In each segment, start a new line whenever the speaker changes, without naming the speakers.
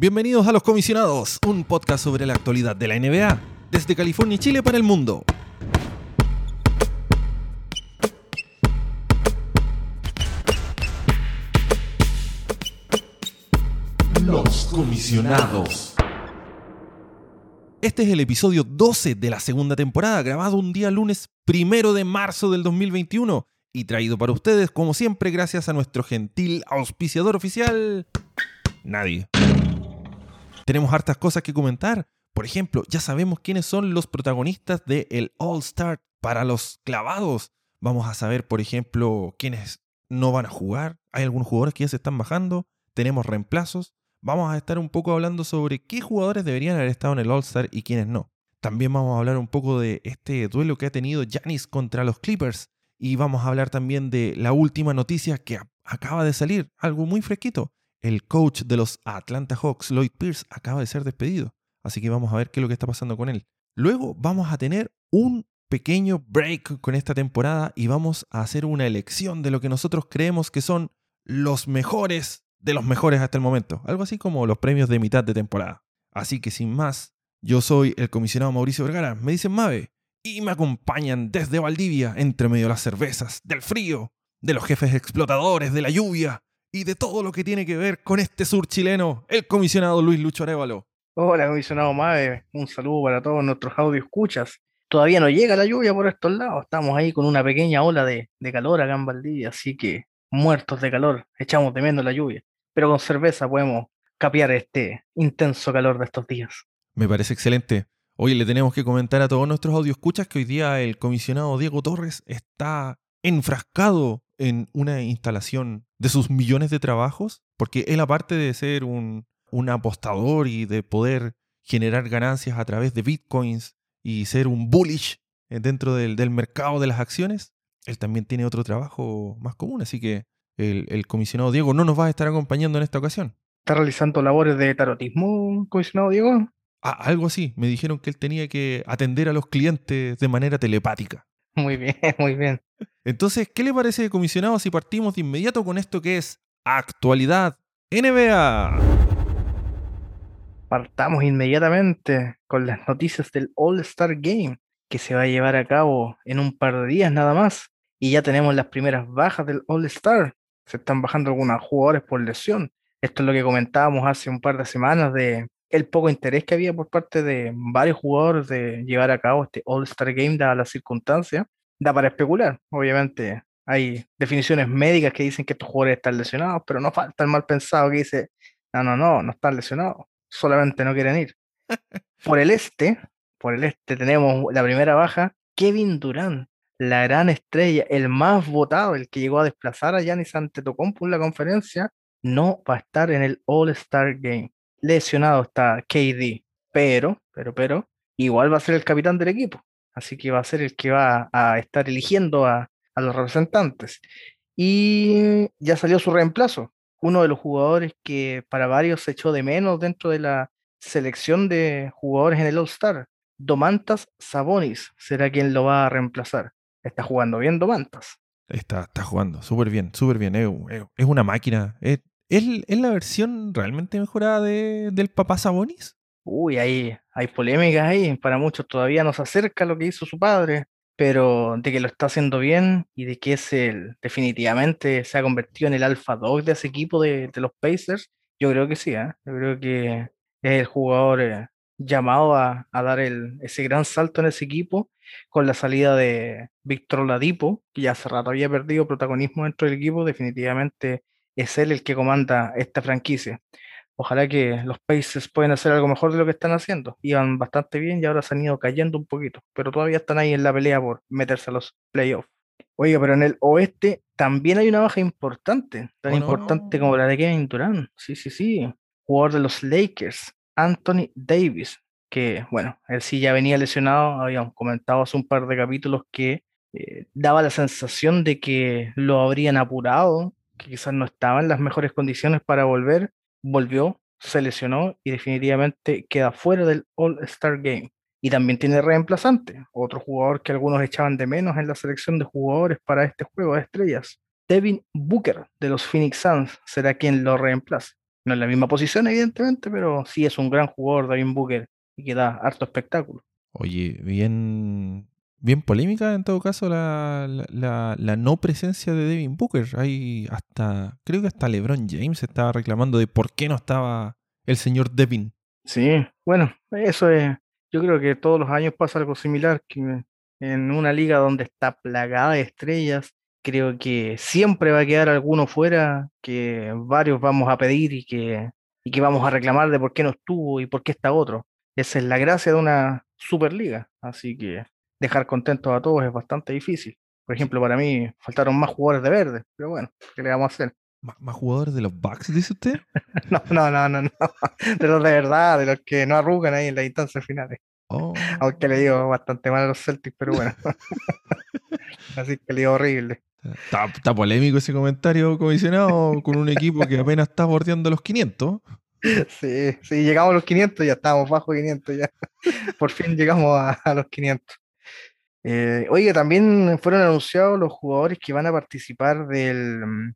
Bienvenidos a Los Comisionados, un podcast sobre la actualidad de la NBA, desde California y Chile para el mundo. Los Comisionados. Este es el episodio 12 de la segunda temporada, grabado un día lunes primero de marzo del 2021 y traído para ustedes, como siempre, gracias a nuestro gentil auspiciador oficial, nadie. Tenemos hartas cosas que comentar. Por ejemplo, ya sabemos quiénes son los protagonistas del All Star para los clavados. Vamos a saber, por ejemplo, quiénes no van a jugar. Hay algunos jugadores que ya se están bajando. Tenemos reemplazos. Vamos a estar un poco hablando sobre qué jugadores deberían haber estado en el All Star y quiénes no. También vamos a hablar un poco de este duelo que ha tenido Janis contra los Clippers. Y vamos a hablar también de la última noticia que acaba de salir, algo muy fresquito. El coach de los Atlanta Hawks, Lloyd Pierce, acaba de ser despedido. Así que vamos a ver qué es lo que está pasando con él. Luego vamos a tener un pequeño break con esta temporada y vamos a hacer una elección de lo que nosotros creemos que son los mejores de los mejores hasta el momento. Algo así como los premios de mitad de temporada. Así que sin más, yo soy el comisionado Mauricio Vergara. Me dicen Mave y me acompañan desde Valdivia, entre medio de las cervezas, del frío, de los jefes explotadores, de la lluvia y de todo lo que tiene que ver con este sur chileno, el comisionado Luis Lucho Arevalo.
Hola, comisionado Mave, un saludo para todos nuestros audio escuchas. Todavía no llega la lluvia por estos lados, estamos ahí con una pequeña ola de, calor acá en Valdivia, así que muertos de calor, echamos de menos la lluvia, pero con cerveza podemos capear este intenso calor de estos días.
Me parece excelente. Hoy le tenemos que comentar a todos nuestros audioscuchas que hoy día el comisionado Diego Torres está enfrascado en una instalación de sus millones de trabajos, porque él aparte de ser un, apostador y de poder generar ganancias a través de bitcoins y ser un bullish eh, dentro del, mercado de las acciones, él también tiene otro trabajo más común, así que el, el, comisionado Diego no nos va a estar acompañando en esta ocasión.
¿Está realizando labores de tarotismo, comisionado Diego?
Ah, algo así. Me dijeron que él tenía que atender a los clientes de manera telepática.
Muy bien, muy bien.
Entonces, ¿qué le parece, comisionado, si partimos de inmediato con esto que es actualidad NBA?
Partamos inmediatamente con las noticias del All Star Game, que se va a llevar a cabo en un par de días nada más. Y ya tenemos las primeras bajas del All Star. Se están bajando algunos jugadores por lesión. Esto es lo que comentábamos hace un par de semanas de el poco interés que había por parte de varios jugadores de llevar a cabo este All-Star Game, dadas las circunstancias, da para especular. Obviamente hay definiciones médicas que dicen que estos jugadores están lesionados, pero no falta el mal pensado que dice, no, no, no, no están lesionados, solamente no quieren ir. Por el este, por el este tenemos la primera baja, Kevin Durant, la gran estrella, el más votado, el que llegó a desplazar a Giannis Antetokounmpo en la conferencia, no va a estar en el All-Star Game lesionado está KD, pero, pero, pero, igual va a ser el capitán del equipo. Así que va a ser el que va a estar eligiendo a, los representantes. Y ya salió su reemplazo, uno de los jugadores que para varios se echó de menos dentro de la selección de jugadores en el All-Star. Domantas Sabonis será quien lo va a reemplazar. Está jugando bien Domantas.
Está, está jugando súper bien, súper bien. Es, una máquina. Es, ¿Es, la versión realmente mejorada de, del papá Sabonis?
Uy, hay, hay polémicas ahí. Para muchos todavía no se acerca lo que hizo su padre, pero de que lo está haciendo bien y de que es el, definitivamente se ha convertido en el alfa dog de ese equipo de, los Pacers, yo creo que sí. ¿eh? Yo creo que es el jugador eh, llamado a, dar el, ese gran salto en ese equipo con la salida de Víctor Ladipo, que ya hace rato había perdido protagonismo dentro del equipo, definitivamente es él el que comanda esta franquicia. Ojalá que los Pacers puedan hacer algo mejor de lo que están haciendo. Iban bastante bien y ahora se han ido cayendo un poquito, pero todavía están ahí en la pelea por meterse a los playoffs. Oiga, pero en el oeste también hay una baja importante, tan oh, importante como la de Kevin Durant. Sí, sí, sí. Jugador de los Lakers, Anthony Davis, que bueno, él sí ya venía lesionado, habíamos comentado hace un par de capítulos que eh, daba la sensación de que lo habrían apurado que quizás no estaba en las mejores condiciones para volver, volvió, se lesionó y definitivamente queda fuera del All-Star Game. Y también tiene reemplazante, otro jugador que algunos echaban de menos en la selección de jugadores para este juego de estrellas. Devin Booker de los Phoenix Suns será quien lo reemplace. No es la misma posición, evidentemente, pero sí es un gran jugador Devin Booker y que da harto espectáculo.
Oye, bien, bien polémica en todo caso la, la- la- no presencia de Devin Booker. Hay hasta, creo que hasta LeBron James estaba reclamando de por qué no estaba el señor Devin.
Sí, bueno, eso es, yo creo que todos los años pasa algo similar, que en una liga donde está plagada de estrellas, creo que siempre va a quedar alguno fuera que varios vamos a pedir y que, y que vamos a reclamar de por qué no estuvo y por qué está otro. Esa es la gracia de una superliga, así que dejar contentos a todos es bastante difícil. Por ejemplo, para mí faltaron más jugadores de verde, pero bueno, ¿qué le vamos a hacer?
¿Más, jugadores de los Bucks, dice usted?
No, no, no, no, no. De los de verdad, de los que no arrugan ahí en las instancias finales.
Oh.
Aunque le digo bastante mal a los Celtics, pero bueno. Así que le digo horrible.
Está, está polémico ese comentario, comisionado, con un equipo que apenas está bordeando los 500.
Sí, sí, llegamos a los 500, ya estábamos bajo 500 ya. Por fin llegamos a, a los 500. Eh, oye, también fueron anunciados los jugadores que van a participar del mm,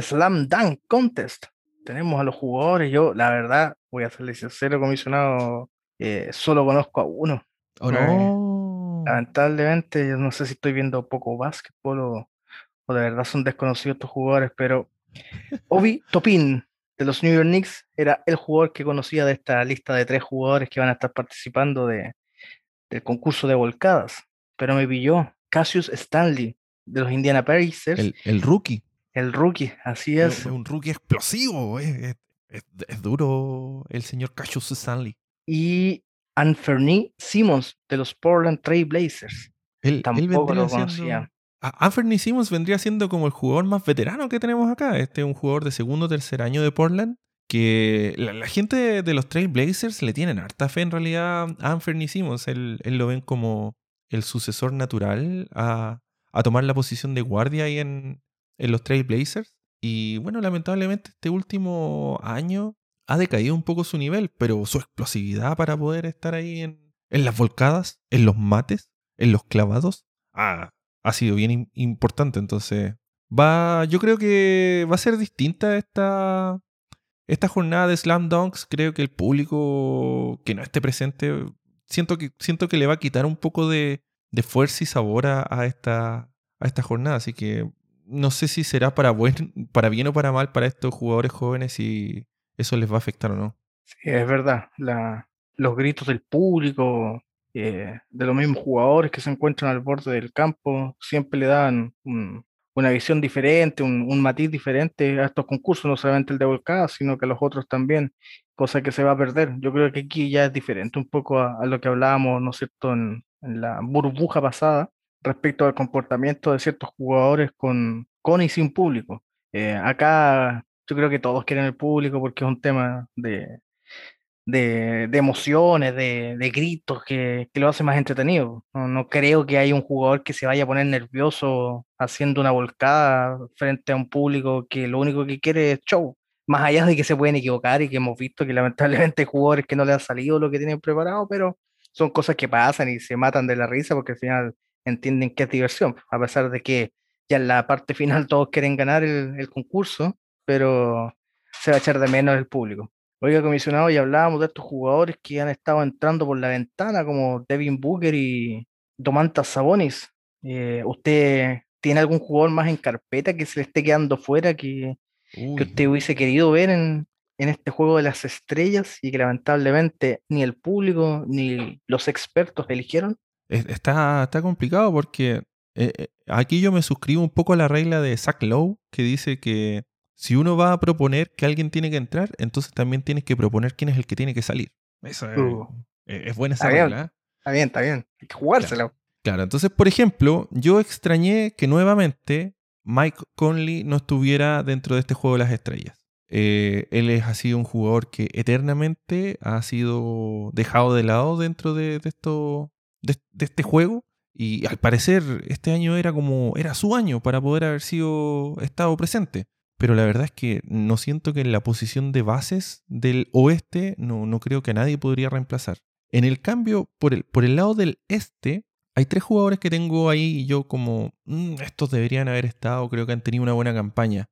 Slam Dunk Contest. Tenemos a los jugadores, yo la verdad, voy a serle sincero, comisionado, eh, solo conozco a uno.
¿O
Eh? Lamentablemente, yo no sé si estoy viendo poco básquetbol o, o de verdad son desconocidos estos jugadores, pero Obi Topin de los New York Knicks era el jugador que conocía de esta lista de tres jugadores que van a estar participando de, del concurso de volcadas, pero me pilló Cassius Stanley de los Indiana Pacers, el,
El, el rookie.
rookie, así
Es
es,
un rookie explosivo. Es, es- duro el señor Cassius Stanley.
y Anthony Simmons de los Portland Trail Blazers.
Él,
Tampoco lo
siendo-
conocía.
Anthony Simmons vendría siendo como el jugador más veterano que tenemos acá. Este es un jugador de segundo o tercer año de Portland. Que la, la gente de, de los Trail Blazers le tienen harta fe en realidad a Anthony Simmons. Él, él lo ven como el sucesor natural a, a tomar la posición de guardia ahí en, en los Trail Blazers. Y bueno, lamentablemente este último año ha decaído un poco su nivel, pero su explosividad para poder estar ahí en, en las volcadas, en los mates, en los clavados, ha, sido bien im- importante. Entonces, va, yo creo que va a ser distinta esta, esta jornada de Slam Dunks. Creo que el público que no esté presente, siento que, siento que le va a quitar un poco de, de fuerza y sabor a, a esta, a esta jornada. Así que no sé si será para, buen, para bien o para mal para estos jugadores jóvenes y eso les va a afectar o no.
Sí, es verdad, la, los gritos del público, eh, de los mismos jugadores que se encuentran al borde del campo, siempre le dan un- una visión diferente, un, un matiz diferente a estos concursos, no solamente el de volcadas, sino que los otros también, cosa que se va a perder. Yo creo que aquí ya es diferente un poco a, a lo que hablábamos, ¿no es cierto?, en, en la burbuja pasada respecto al comportamiento de ciertos jugadores con, con y sin público. Eh, acá yo creo que todos quieren el público porque es un tema de, de, emociones, de, de gritos que, que lo hace más entretenido. No, no creo que haya un jugador que se vaya a poner nervioso haciendo una volcada frente a un público que lo único que quiere es show. Más allá de que se pueden equivocar y que hemos visto que lamentablemente hay jugadores que no le han salido lo que tienen preparado, pero son cosas que pasan y se matan de la risa porque al final entienden que es diversión, a pesar de que ya en la parte final todos quieren ganar el, el concurso, pero se va a echar de menos el público. Oiga, comisionado, y hablábamos de estos jugadores que han estado entrando por la ventana, como Devin Booker y Domantas Sabonis. Eh, ¿usted tiene algún jugador más en carpeta que se le esté quedando fuera que, usted hubiese querido ver en, en este juego de las estrellas y que lamentablemente ni el público ni los expertos eligieron?
es- está, está complicado porque eh, eh, aquí yo me suscribo un poco a la regla de Zach Lowe que dice que si uno va a proponer que alguien tiene que entrar, entonces también tienes que proponer quién es el que tiene que salir. Eso es,
Uh.
es- es buena esa
Está bien.
regla. ¿eh?
Está bien, está bien. Hay que jugársela.
Claro, entonces, por ejemplo, yo extrañé que nuevamente Mike Conley no estuviera dentro de este juego de las estrellas. Eh, él es, ha sido un jugador que eternamente ha sido dejado de lado dentro de, de esto, de, de este juego. Y al parecer este año era como era su año para poder haber sido estado presente. Pero la verdad es que no siento que en la posición de bases del oeste no, no creo que nadie podría reemplazar. En el cambio, por el, por el lado del este, hay tres jugadores que tengo ahí y yo como, "Mm, estos deberían haber estado, creo que han tenido una buena campaña.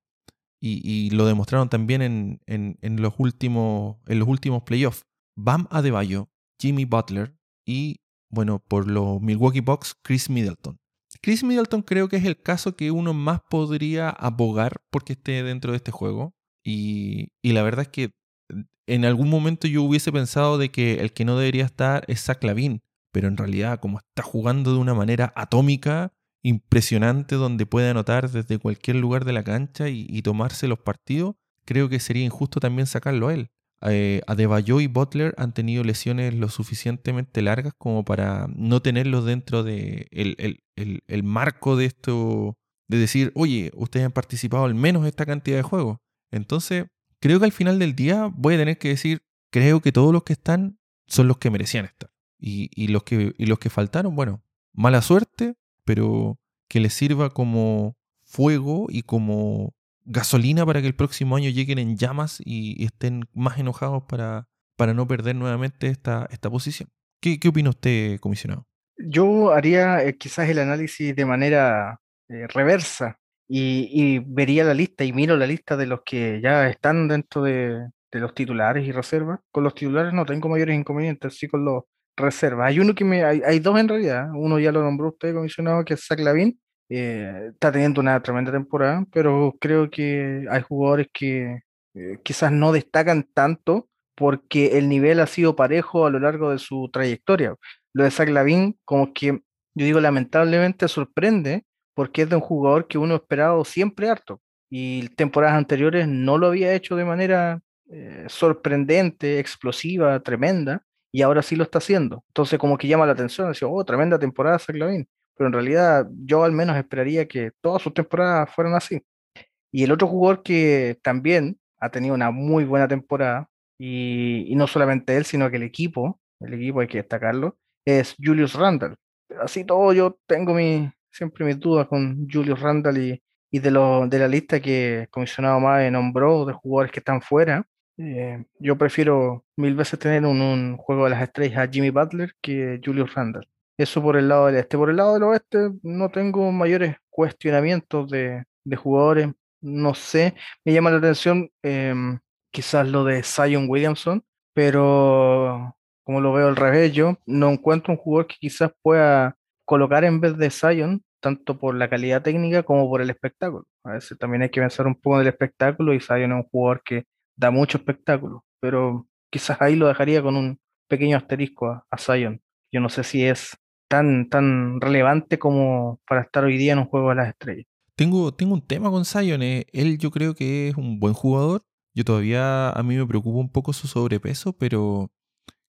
y, lo demostraron también en, en, los últimos, en los últimos playoffs. Bam Adebayo, Jimmy Butler y, bueno, por los Milwaukee Bucks, Chris Middleton. Chris Middleton creo que es el caso que uno más podría abogar porque esté dentro de este juego. Y, y la verdad es que en algún momento yo hubiese pensado de que el que no debería estar es Zach Lavin, pero en realidad como está jugando de una manera atómica, impresionante, donde puede anotar desde cualquier lugar de la cancha y, tomarse los partidos, creo que sería injusto también sacarlo a él. Eh, Adebayo y Butler han tenido lesiones lo suficientemente largas como para no tenerlos dentro de marco de esto, de decir, oye, ustedes han participado al menos esta cantidad de juegos. Entonces, creo que al final del día voy a tener que decir, creo que todos los que están son los que merecían estar. Y, los que faltaron, bueno, mala suerte, pero que les sirva como fuego y como gasolina para que el próximo año lleguen en llamas y, estén más enojados para, para no perder nuevamente esta, esta posición. ¿Qué, ¿Qué opina usted, comisionado?
Yo haría eh, quizás el análisis de manera eh, reversa y, vería la lista y miro la lista de los que ya están dentro de, los titulares y reservas. Con los titulares no tengo mayores inconvenientes, sí con los reservas. Hay uno que me, hay, dos en realidad. Uno ya lo nombró usted, comisionado, que es Zach. Eh, está teniendo una tremenda temporada, pero creo que hay jugadores que eh, quizás no destacan tanto porque el nivel ha sido parejo a lo largo de su trayectoria. Lo de Zach Lavin, como que yo digo, lamentablemente sorprende porque es de un jugador que uno ha esperado siempre harto y temporadas anteriores no lo había hecho de manera eh, sorprendente, explosiva, tremenda, y ahora sí lo está haciendo. Entonces como que llama la atención, decía, oh, tremenda temporada Lavin, pero en realidad yo al menos esperaría que todas sus temporadas fueran así. Y el otro jugador que también ha tenido una muy buena temporada, y, y no solamente él, sino que el equipo, el equipo hay que destacarlo, es Julius Randall. Así todo yo tengo mi, siempre mis dudas con Julius Randall y, y de, lo, de la lista que comisionado más nombró de jugadores que están fuera. Eh, yo prefiero mil veces tener un, un, juego de las estrellas a Jimmy Butler que Julius Randall. Eso por el lado del este. Por el lado del oeste no tengo mayores cuestionamientos de, de jugadores. No sé, me llama la atención em, quizás lo de Zion Williamson, pero como lo veo al revés, yo no encuentro un jugador que quizás pueda colocar en vez de Zion, tanto por la calidad técnica como por el espectáculo. A veces también hay que pensar un poco en el espectáculo y Zion es un jugador que da mucho espectáculo, pero quizás ahí lo dejaría con un pequeño asterisco a, Zion. Yo no sé si es tan, relevante como para estar hoy día en un juego de las estrellas.
Tengo, tengo un tema con Zion. Eh. Él yo creo que es un buen jugador. Yo todavía a mí me preocupa un poco su sobrepeso, pero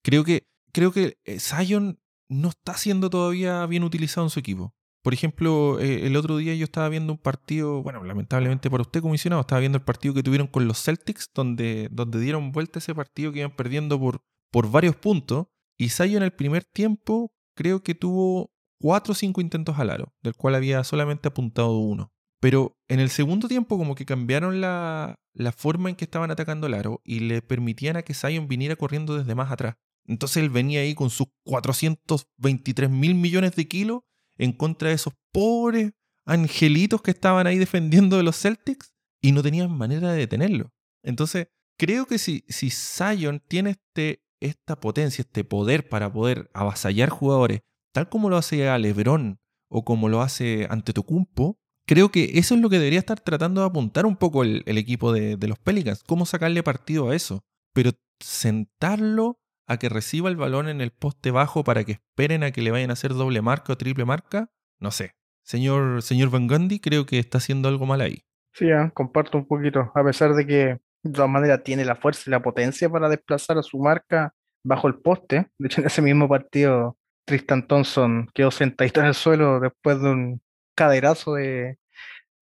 creo que, creo que eh, Zion no está siendo todavía bien utilizado en su equipo. Por ejemplo, eh, el otro día yo estaba viendo un partido, bueno, lamentablemente para usted comisionado, estaba viendo el partido que tuvieron con los Celtics, donde, donde dieron vuelta ese partido que iban perdiendo por, por varios puntos. Y Sayo en el primer tiempo creo que tuvo cuatro o cinco intentos al aro, del cual había solamente apuntado uno. Pero en el segundo tiempo como que cambiaron la, la forma en que estaban atacando el aro y le permitían a que Zion viniera corriendo desde más atrás. Entonces él venía ahí con sus 423 mil millones de kilos en contra de esos pobres angelitos que estaban ahí defendiendo de los Celtics y no tenían manera de detenerlo. Entonces, creo que si, si Zion tiene este, esta potencia, este poder para poder avasallar jugadores, tal como lo hace a LeBron o como lo hace ante Tocumpo, creo que eso es lo que debería estar tratando de apuntar un poco el, equipo de, de los Pelicans, cómo sacarle partido a eso. Pero sentarlo a que reciba el balón en el poste bajo para que esperen a que le vayan a hacer doble marca o triple marca, no sé. Señor, señor Van Gundy, creo que está haciendo algo mal ahí.
Sí, ah, comparto un poquito, a pesar de que de todas maneras tiene la fuerza y la potencia para desplazar a su marca bajo el poste. De hecho, en ese mismo partido, Tristan Thompson quedó sentadito en el suelo después de un caderazo de,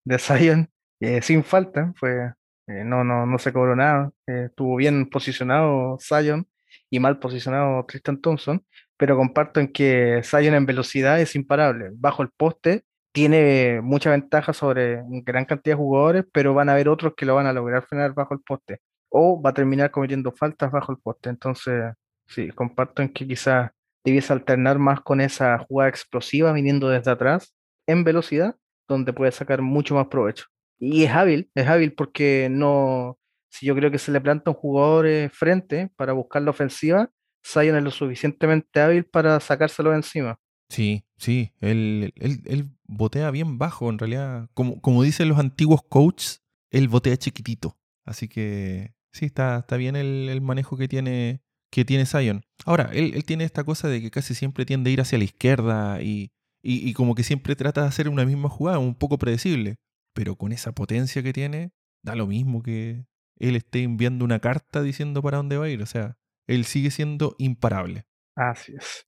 de Zion, eh, sin falta, fue, eh, no, no, no se cobró nada, eh, estuvo bien posicionado Zion y mal posicionado Tristan Thompson, pero comparto en que Zion en velocidad es imparable. Bajo el poste tiene mucha ventaja sobre gran cantidad de jugadores, pero van a haber otros que lo van a lograr frenar bajo el poste o va a terminar cometiendo faltas bajo el poste. Entonces, sí, comparto en que quizás debiese alternar más con esa jugada explosiva viniendo desde atrás en velocidad, donde puede sacar mucho más provecho. Y es hábil, es hábil porque no, si yo creo que se le planta un jugador eh, frente para buscar la ofensiva, Zion es lo suficientemente hábil para sacárselo de encima.
Sí, sí, él, él, él botea bien bajo, en realidad. Como, como dicen los antiguos coaches, él botea chiquitito. Así que sí, está, está bien el, el manejo que tiene, que tiene Zion. Ahora, él, él, tiene esta cosa de que casi siempre tiende a ir hacia la izquierda y, y, y, como que siempre trata de hacer una misma jugada, un poco predecible. Pero con esa potencia que tiene, da lo mismo que él esté enviando una carta diciendo para dónde va a ir. O sea, él sigue siendo imparable.
Así es.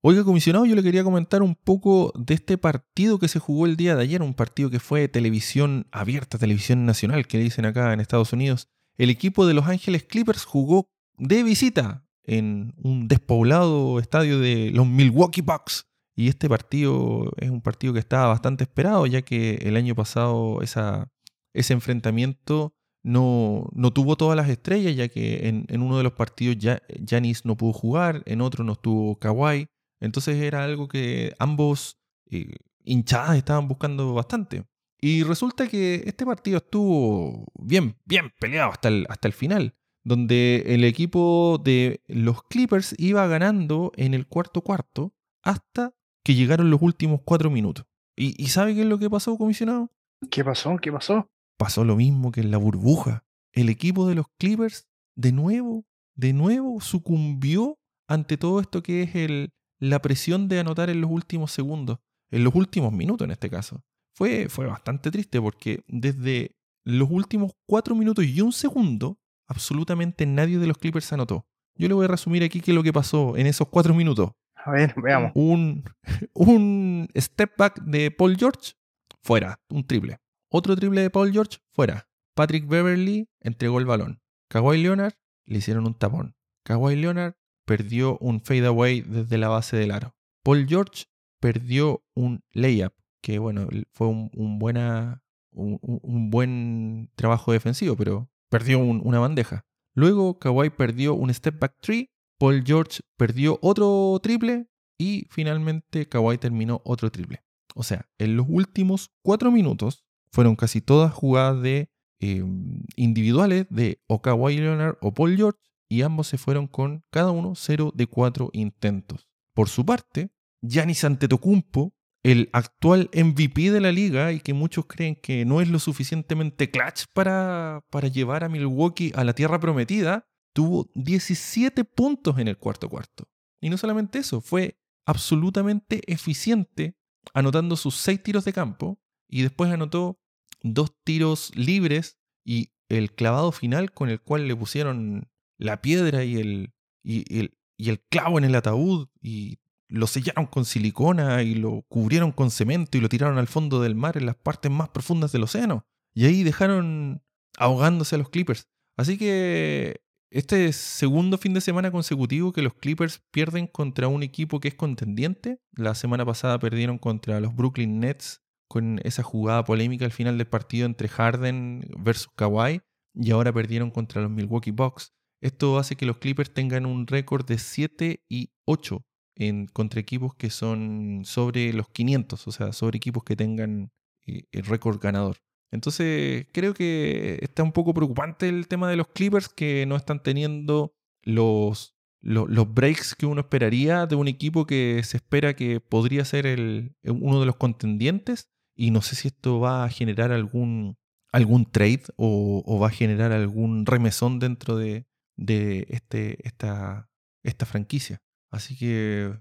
Oiga, comisionado, yo le quería comentar un poco de este partido que se jugó el día de ayer, un partido que fue televisión abierta, televisión nacional, que dicen acá en Estados Unidos. El equipo de Los Ángeles Clippers jugó de visita en un despoblado estadio de los Milwaukee Bucks. Y este partido es un partido que estaba bastante esperado, ya que el año pasado ese enfrentamiento no, no, tuvo todas las estrellas, ya que en, en uno de los partidos Janis no pudo jugar, en otro no estuvo Kawhi. Entonces era algo que ambos eh, hinchadas estaban buscando bastante. Y resulta que este partido estuvo bien, bien peleado hasta el, hasta el final, donde el equipo de los Clippers iba ganando en el cuarto cuarto hasta que llegaron los últimos cuatro minutos. ¿Y, y sabe qué es lo que pasó, comisionado?
¿Qué pasó? ¿Qué pasó?
Pasó lo mismo que en la burbuja. El equipo de los Clippers, de nuevo, de nuevo, sucumbió ante todo esto que es el, la presión de anotar en los últimos segundos, en los últimos minutos en este caso. Fue, fue bastante triste porque desde los últimos cuatro minutos y un segundo, absolutamente nadie de los Clippers anotó. Yo le voy a resumir aquí qué es lo que pasó en esos cuatro minutos.
A ver, veamos.
Un, un step back de Paul George, fuera, un triple. Otro triple de Paul George, fuera. Patrick Beverly entregó el balón. Kawhi Leonard le hicieron un tapón. Kawhi Leonard perdió un fadeaway desde la base del aro. Paul George perdió un layup, que bueno, fue un, buena, un, buen trabajo defensivo, pero perdió una bandeja. Luego Kawhi perdió un step back three, Paul George perdió otro triple y finalmente Kawhi terminó otro triple. O sea, en los últimos cuatro minutos fueron casi todas jugadas eh, individuales de o Kawhi Leonard o Paul George y ambos se fueron con cada uno 0 de 4 intentos. Por su parte, Giannis Antetokounmpo, el actual MVP de la liga y que muchos creen que no es lo suficientemente clutch para, para llevar a Milwaukee a la tierra prometida, tuvo 17 puntos en el cuarto cuarto. Y no solamente eso, fue absolutamente eficiente anotando sus 6 tiros de campo y después anotó dos tiros libres y el clavado final con el cual le pusieron la piedra y el, y, el, y el clavo en el ataúd y lo sellaron con silicona y lo cubrieron con cemento y lo tiraron al fondo del mar en las partes más profundas del océano. Y ahí dejaron ahogándose a los Clippers. Así que este segundo fin de semana consecutivo que los Clippers pierden contra un equipo que es contendiente. La semana pasada perdieron contra los Brooklyn Nets con esa jugada polémica al final del partido entre Harden versus Kawhi. Y ahora perdieron contra los Milwaukee Bucks. Esto hace que los Clippers tengan un récord de 7 y 8 en, contra equipos que son sobre los 500, o sea, sobre equipos que tengan eh, el récord ganador. Entonces, creo que está un poco preocupante el tema de los Clippers que no están teniendo los, los, breaks que uno esperaría de un equipo que se espera que podría ser el, uno de los contendientes. Y no sé si esto va a generar algún, algún trade o, o va a generar algún remesón dentro de, de este, esta, esta franquicia. Así que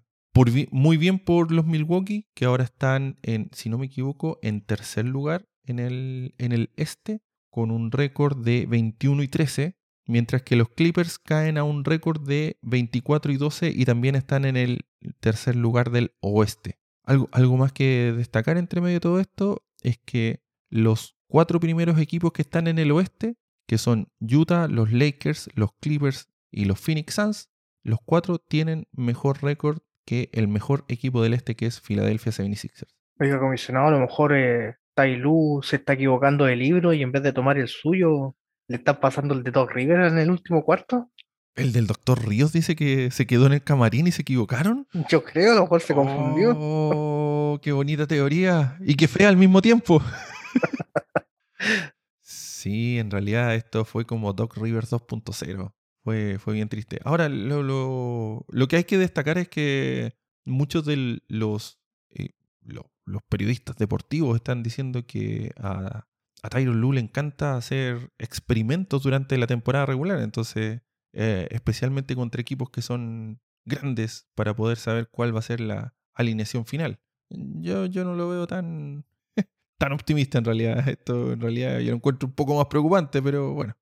muy bien por los Milwaukee, que ahora están, en, si no me equivoco, en tercer lugar en el, en el este, con un récord de 21 y 13, mientras que los Clippers caen a un récord de 24 y 12 y también están en el tercer lugar del oeste. Algo, algo más que destacar entre medio de todo esto es que los cuatro primeros equipos que están en el oeste que son Utah, los Lakers, los Clippers y los Phoenix Suns, los cuatro tienen mejor récord que el mejor equipo del este que es Philadelphia 76ers.
Oiga, comisionado, a lo mejor eh, Tai se está equivocando de libro y en vez de tomar el suyo, le está pasando el de Doc River en el último cuarto.
¿El del doctor Ríos dice que se quedó en el camarín y se equivocaron?
Yo creo, a lo mejor se confundió.
Oh, qué bonita teoría. Y qué fea al mismo tiempo. sí, en realidad esto fue como Doc Rivers 2.0. Fue, fue bien triste. Ahora, lo, lo, lo, que hay que destacar es que muchos de los, eh, los periodistas deportivos están diciendo que a, a Tyron Lue le encanta hacer experimentos durante la temporada regular. Entonces, eh, especialmente contra equipos que son grandes para poder saber cuál va a ser la alineación final. Yo, yo no lo veo tan, tan optimista en realidad. Esto en realidad yo lo encuentro un poco más preocupante, pero bueno.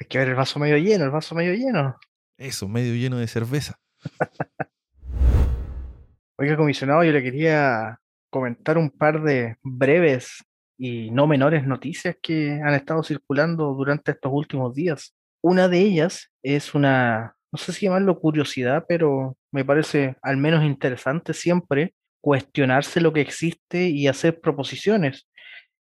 Hay que ver el vaso medio lleno, el vaso medio lleno.
Eso, medio lleno de cerveza.
Oiga, comisionado, yo le quería comentar un par de breves y no menores noticias que han estado circulando durante estos últimos días. Una de ellas es una, no sé si llamarlo curiosidad, pero me parece al menos interesante siempre cuestionarse lo que existe y hacer proposiciones.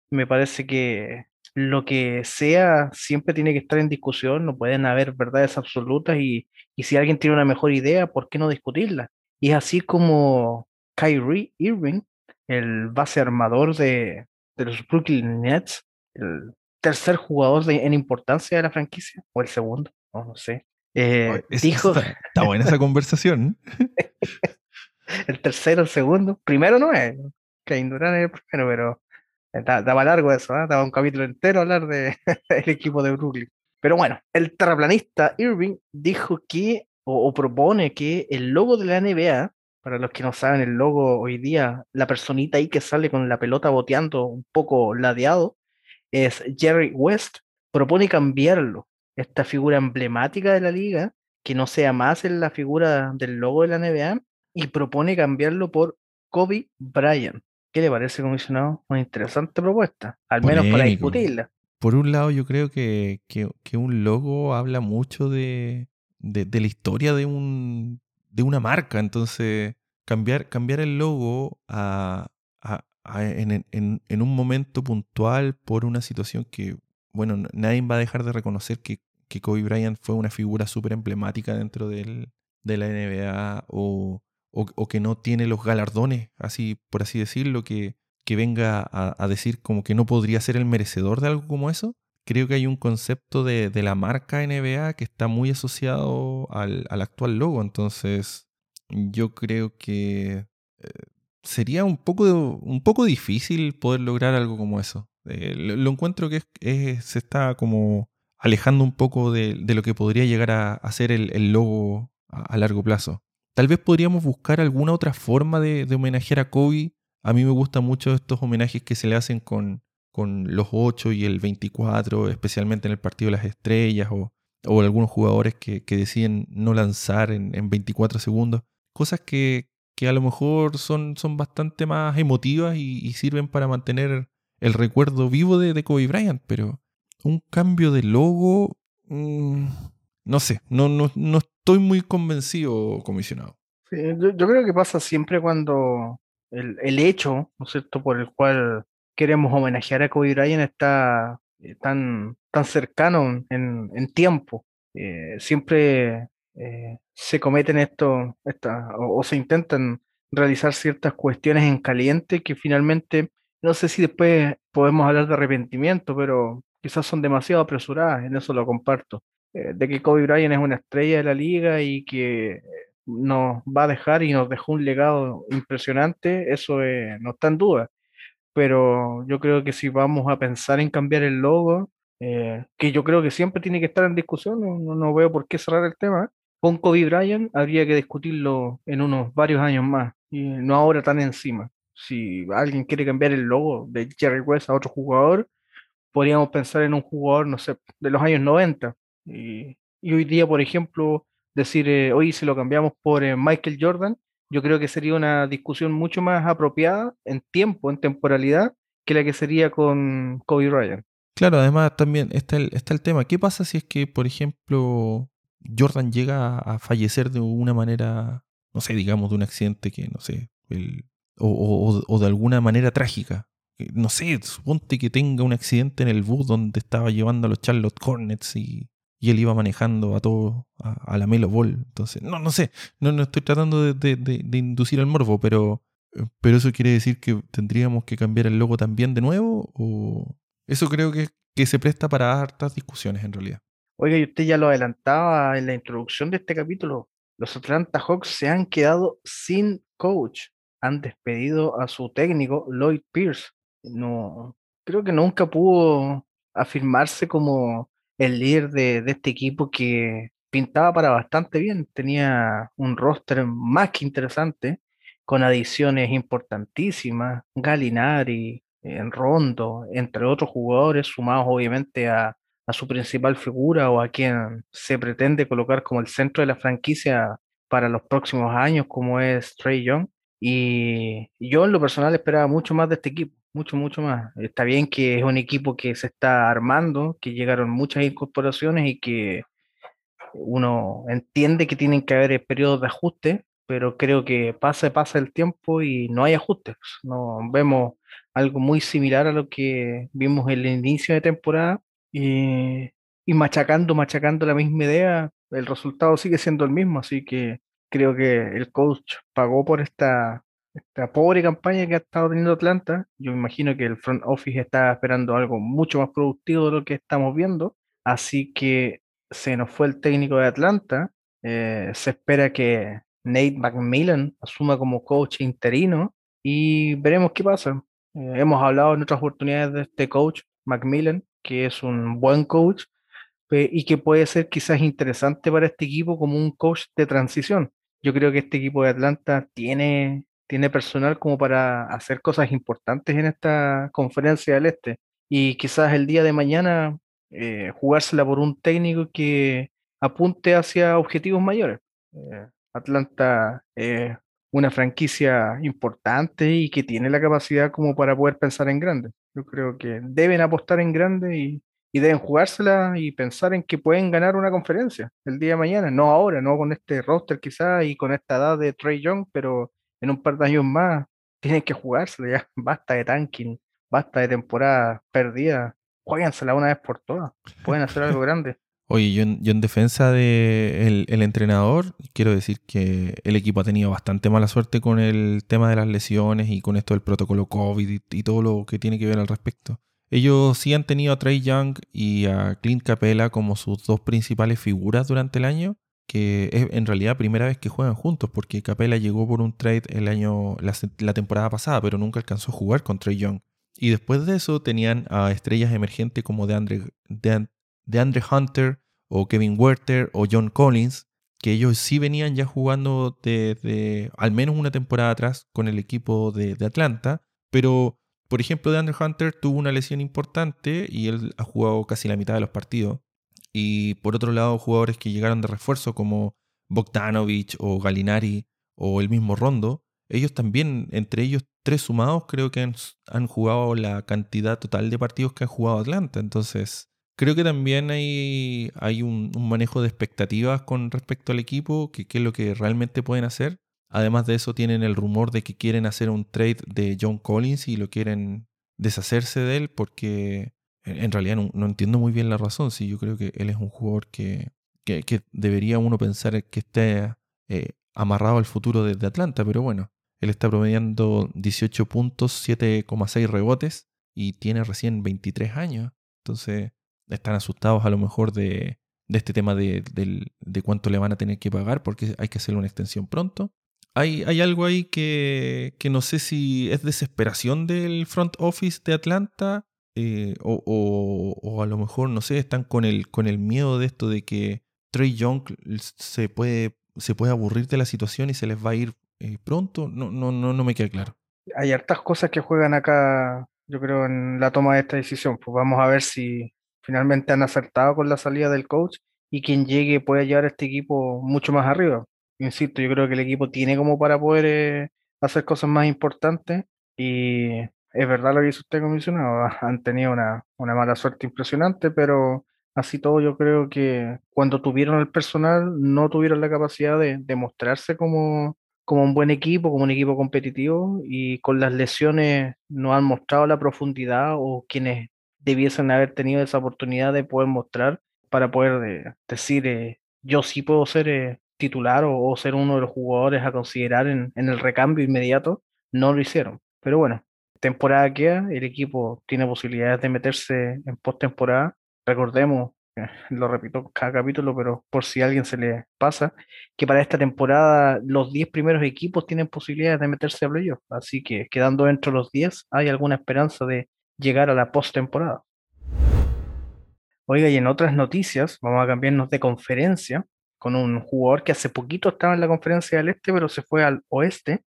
Me parece que lo que sea siempre tiene que estar en discusión, no pueden haber verdades absolutas y, y si alguien tiene una mejor idea, ¿por qué no discutirla? Y es así como Kyrie Irving, el base armador de, de los Brooklyn Nets, el tercer jugador en importancia de la franquicia, o el segundo, no sé. Eh, dijo...
Está, buena esa conversación.
el tercero, el segundo. Primero no es. Kevin Durant es el primero, pero Daba largo eso, ¿eh? daba un capítulo entero hablar del equipo de Brooklyn. Pero bueno, el terraplanista Irving dijo que, o, propone que el logo de la NBA, para los que no saben, el logo hoy día, la personita ahí que sale con la pelota boteando un poco ladeado, es Jerry West, propone cambiarlo, esta figura emblemática de la liga, que no sea más en la figura del logo de la NBA, y propone cambiarlo por Kobe Bryant. ¿Qué le parece, comisionado? Una interesante propuesta, al menos para discutirla.
Por un lado, yo creo que, un logo habla mucho de, la historia de, un, de una marca. Entonces, cambiar, cambiar el logo a, en, un momento puntual por una situación que, bueno, nadie va a dejar de reconocer que, que Kobe Bryant fue una figura súper emblemática dentro del, de la NBA o o, que no tiene los galardones, así por así decirlo, que, que venga a, decir como que no podría ser el merecedor de algo como eso. Creo que hay un concepto de, la marca NBA que está muy asociado al, actual logo. Entonces, yo creo que eh, sería un poco, un poco difícil poder lograr algo como eso. Eh, lo, encuentro que se está como alejando un poco de, lo que podría llegar a, ser el, logo a largo plazo. Tal vez podríamos buscar alguna otra forma de, homenajear a Kobe. A mí me gustan mucho estos homenajes que se le hacen con, con los 8 y el 24, especialmente en el partido de las estrellas o, algunos jugadores que, deciden no lanzar en, 24 segundos. Cosas que, a lo mejor son, son bastante más emotivas y, sirven para mantener el recuerdo vivo de, Kobe Bryant, pero un cambio de logo, mm, no sé, no, no, no, estoy muy convencido, comisionado.
yo, creo que pasa siempre cuando el, hecho, ¿no es cierto?, por el cual queremos homenajear a Kobe Bryant está eh, tan, tan cercano en, tiempo. Eh, siempre eh, se cometen esto, o, se intentan realizar ciertas cuestiones en caliente que finalmente, no sé si después podemos hablar de arrepentimiento, pero quizás son demasiado apresuradas, en eso lo comparto. Eh, de que Kobe Bryant es una estrella de la liga y que nos va a dejar y nos dejó un legado impresionante, eso eh, no está en duda. Pero yo creo que si vamos a pensar en cambiar el logo, eh, que yo creo que siempre tiene que estar en discusión, no, no, veo por qué cerrar el tema, con Kobe Bryant habría que discutirlo en unos varios años más y no ahora tan encima. Si alguien quiere cambiar el logo de Jerry West a otro jugador, podríamos pensar en un jugador, no sé, de los años 90, y, hoy día, por ejemplo, decir, eh, hoy si lo cambiamos por eh, Michael Jordan, yo creo que sería una discusión mucho más apropiada en tiempo, en temporalidad, que la que sería con Kobe Bryant.
Claro, además también está el, está el tema, ¿qué pasa si es que, por ejemplo, Jordan llega a fallecer de una manera, no sé, digamos, de un accidente que, no sé, o, o, de alguna manera trágica? No sé, suponte que tenga un accidente en el bus donde estaba llevando a los Charlotte Hornets y, y él iba manejando a todo, a, la Melo Ball. Entonces, no, no sé, no, no estoy tratando de, inducir al morbo, pero Eh, ¿Pero eso quiere decir que tendríamos que cambiar el logo también de nuevo? ¿O eso creo que, que se presta para hartas discusiones en realidad?
Oiga, y usted ya lo adelantaba en la introducción de este capítulo. Los Atlanta Hawks se han quedado sin coach. Han despedido a su técnico, Lloyd Pierce. No, creo que nunca pudo afirmarse como el líder de, este equipo que pintaba para bastante bien. Tenía un roster más que interesante, con adiciones importantísimas. Galinari, en Rondo, entre otros jugadores, sumados obviamente a su principal figura o a quien se pretende colocar como el centro de la franquicia para los próximos años, como es Trey Young. Y yo en lo personal esperaba mucho más de este equipo, mucho, mucho más. Está bien que es un equipo que se está armando, que llegaron muchas incorporaciones y que uno entiende que tienen que haber periodos de ajuste, pero creo que pasa, pasa el tiempo y no hay ajustes. No vemos algo muy similar a lo que vimos en el inicio de temporada y, y machacando, machacando la misma idea, el resultado sigue siendo el mismo, así que creo que el coach pagó por esta, esta pobre campaña que ha estado teniendo Atlanta. Yo imagino que el front office está esperando algo mucho más productivo de lo que estamos viendo, así que se nos fue el técnico de Atlanta. Eh, se espera que Nate McMillan asuma como coach interino y veremos qué pasa. Eh, hemos hablado en otras oportunidades de este coach, Macmillan, que es un buen coach y que puede ser quizás interesante para este equipo como un coach de transición. Yo creo que este equipo de Atlanta tiene, tiene personal como para hacer cosas importantes en esta conferencia del Este. Y quizás el día de mañana eh, jugársela por un técnico que apunte hacia objetivos mayores. Eh, Atlanta es una franquicia importante y que tiene la capacidad como para poder pensar en grande. Yo creo que deben apostar en grande y, y deben jugársela y pensar en que pueden ganar una conferencia el día de mañana, no ahora, no con este roster quizás y con esta edad de Trey Young, pero en un par de años más tienen que jugársela ya, basta de tanking, basta de temporada perdida, jueguensela una vez por todas, pueden hacer algo grande.
Oye, yo en, yo en defensa del de el entrenador, quiero decir que el equipo ha tenido bastante mala suerte con el tema de las lesiones y con esto del protocolo COVID y, y todo lo que tiene que ver al respecto. Ellos sí han tenido a Trey Young y a Clint Capella como sus dos principales figuras durante el año, que es en realidad primera vez que juegan juntos, porque Capella llegó por un trade el año, la, temporada pasada, pero nunca alcanzó a jugar con Trey Young. Y después de eso tenían a estrellas emergentes como de Andre, de, de Andre Hunter o Kevin Werther o John Collins, que ellos sí venían ya jugando desde al menos una temporada atrás con el equipo de, de Atlanta, pero por ejemplo, DeAndre Hunter tuvo una lesión importante y él ha jugado casi la mitad de los partidos. Y por otro lado, jugadores que llegaron de refuerzo como Bogdanovich o Galinari o el mismo Rondo, ellos también, entre ellos tres sumados, creo que han, jugado la cantidad total de partidos que han jugado Atlanta. Entonces, creo que también hay, hay un, un, manejo de expectativas con respecto al equipo, que qué es lo que realmente pueden hacer. Además de eso, tienen el rumor de que quieren hacer un trade de John Collins y lo quieren deshacerse de él porque en realidad no, entiendo muy bien la razón. Sí, yo creo que él es un jugador que, que, debería uno pensar que esté eh, amarrado al futuro de, Atlanta, pero bueno, él está promediando 18 puntos, 7,6 rebotes y tiene recién 23 años. Entonces, están asustados a lo mejor de, de este tema de, de, de, cuánto le van a tener que pagar porque hay que hacerle una extensión pronto hay, hay algo ahí que, que, no sé si es desesperación del front office de Atlanta eh, o, a lo mejor, no sé, están con el, con el miedo de esto de que Trey Young se puede, se puede aburrir de la situación y se les va a ir eh, pronto. No, no, no, no me queda claro.
Hay hartas cosas que juegan acá, yo creo, en la toma de esta decisión. Pues vamos a ver si finalmente han acertado con la salida del coach y quien llegue puede llevar a este equipo mucho más arriba insisto, yo creo que el equipo tiene como para poder eh, hacer cosas más importantes y es verdad lo que dice usted, comisionado, han tenido una, una mala suerte impresionante, pero así todo yo creo que cuando tuvieron el personal no tuvieron la capacidad de, de mostrarse como, como un buen equipo, como un equipo competitivo y con las lesiones no han mostrado la profundidad o quienes debiesen haber tenido esa oportunidad de poder mostrar para poder eh, decir eh, yo sí puedo ser eh, titular o, o, ser uno de los jugadores a considerar en, en, el recambio inmediato. no lo hicieron. Pero bueno, temporada queda, el equipo tiene posibilidades de meterse en postemporada. Recordemos, lo repito cada capítulo, pero por si a alguien se le pasa, que para esta temporada los 10 primeros equipos tienen posibilidades de meterse a playoff. Así que quedando dentro de los 10, hay alguna esperanza de llegar a la postemporada. Oiga, y en otras noticias, vamos a cambiarnos de conferencia con un jugador que hace poquito estaba en la conferencia del este, pero se fue al oeste.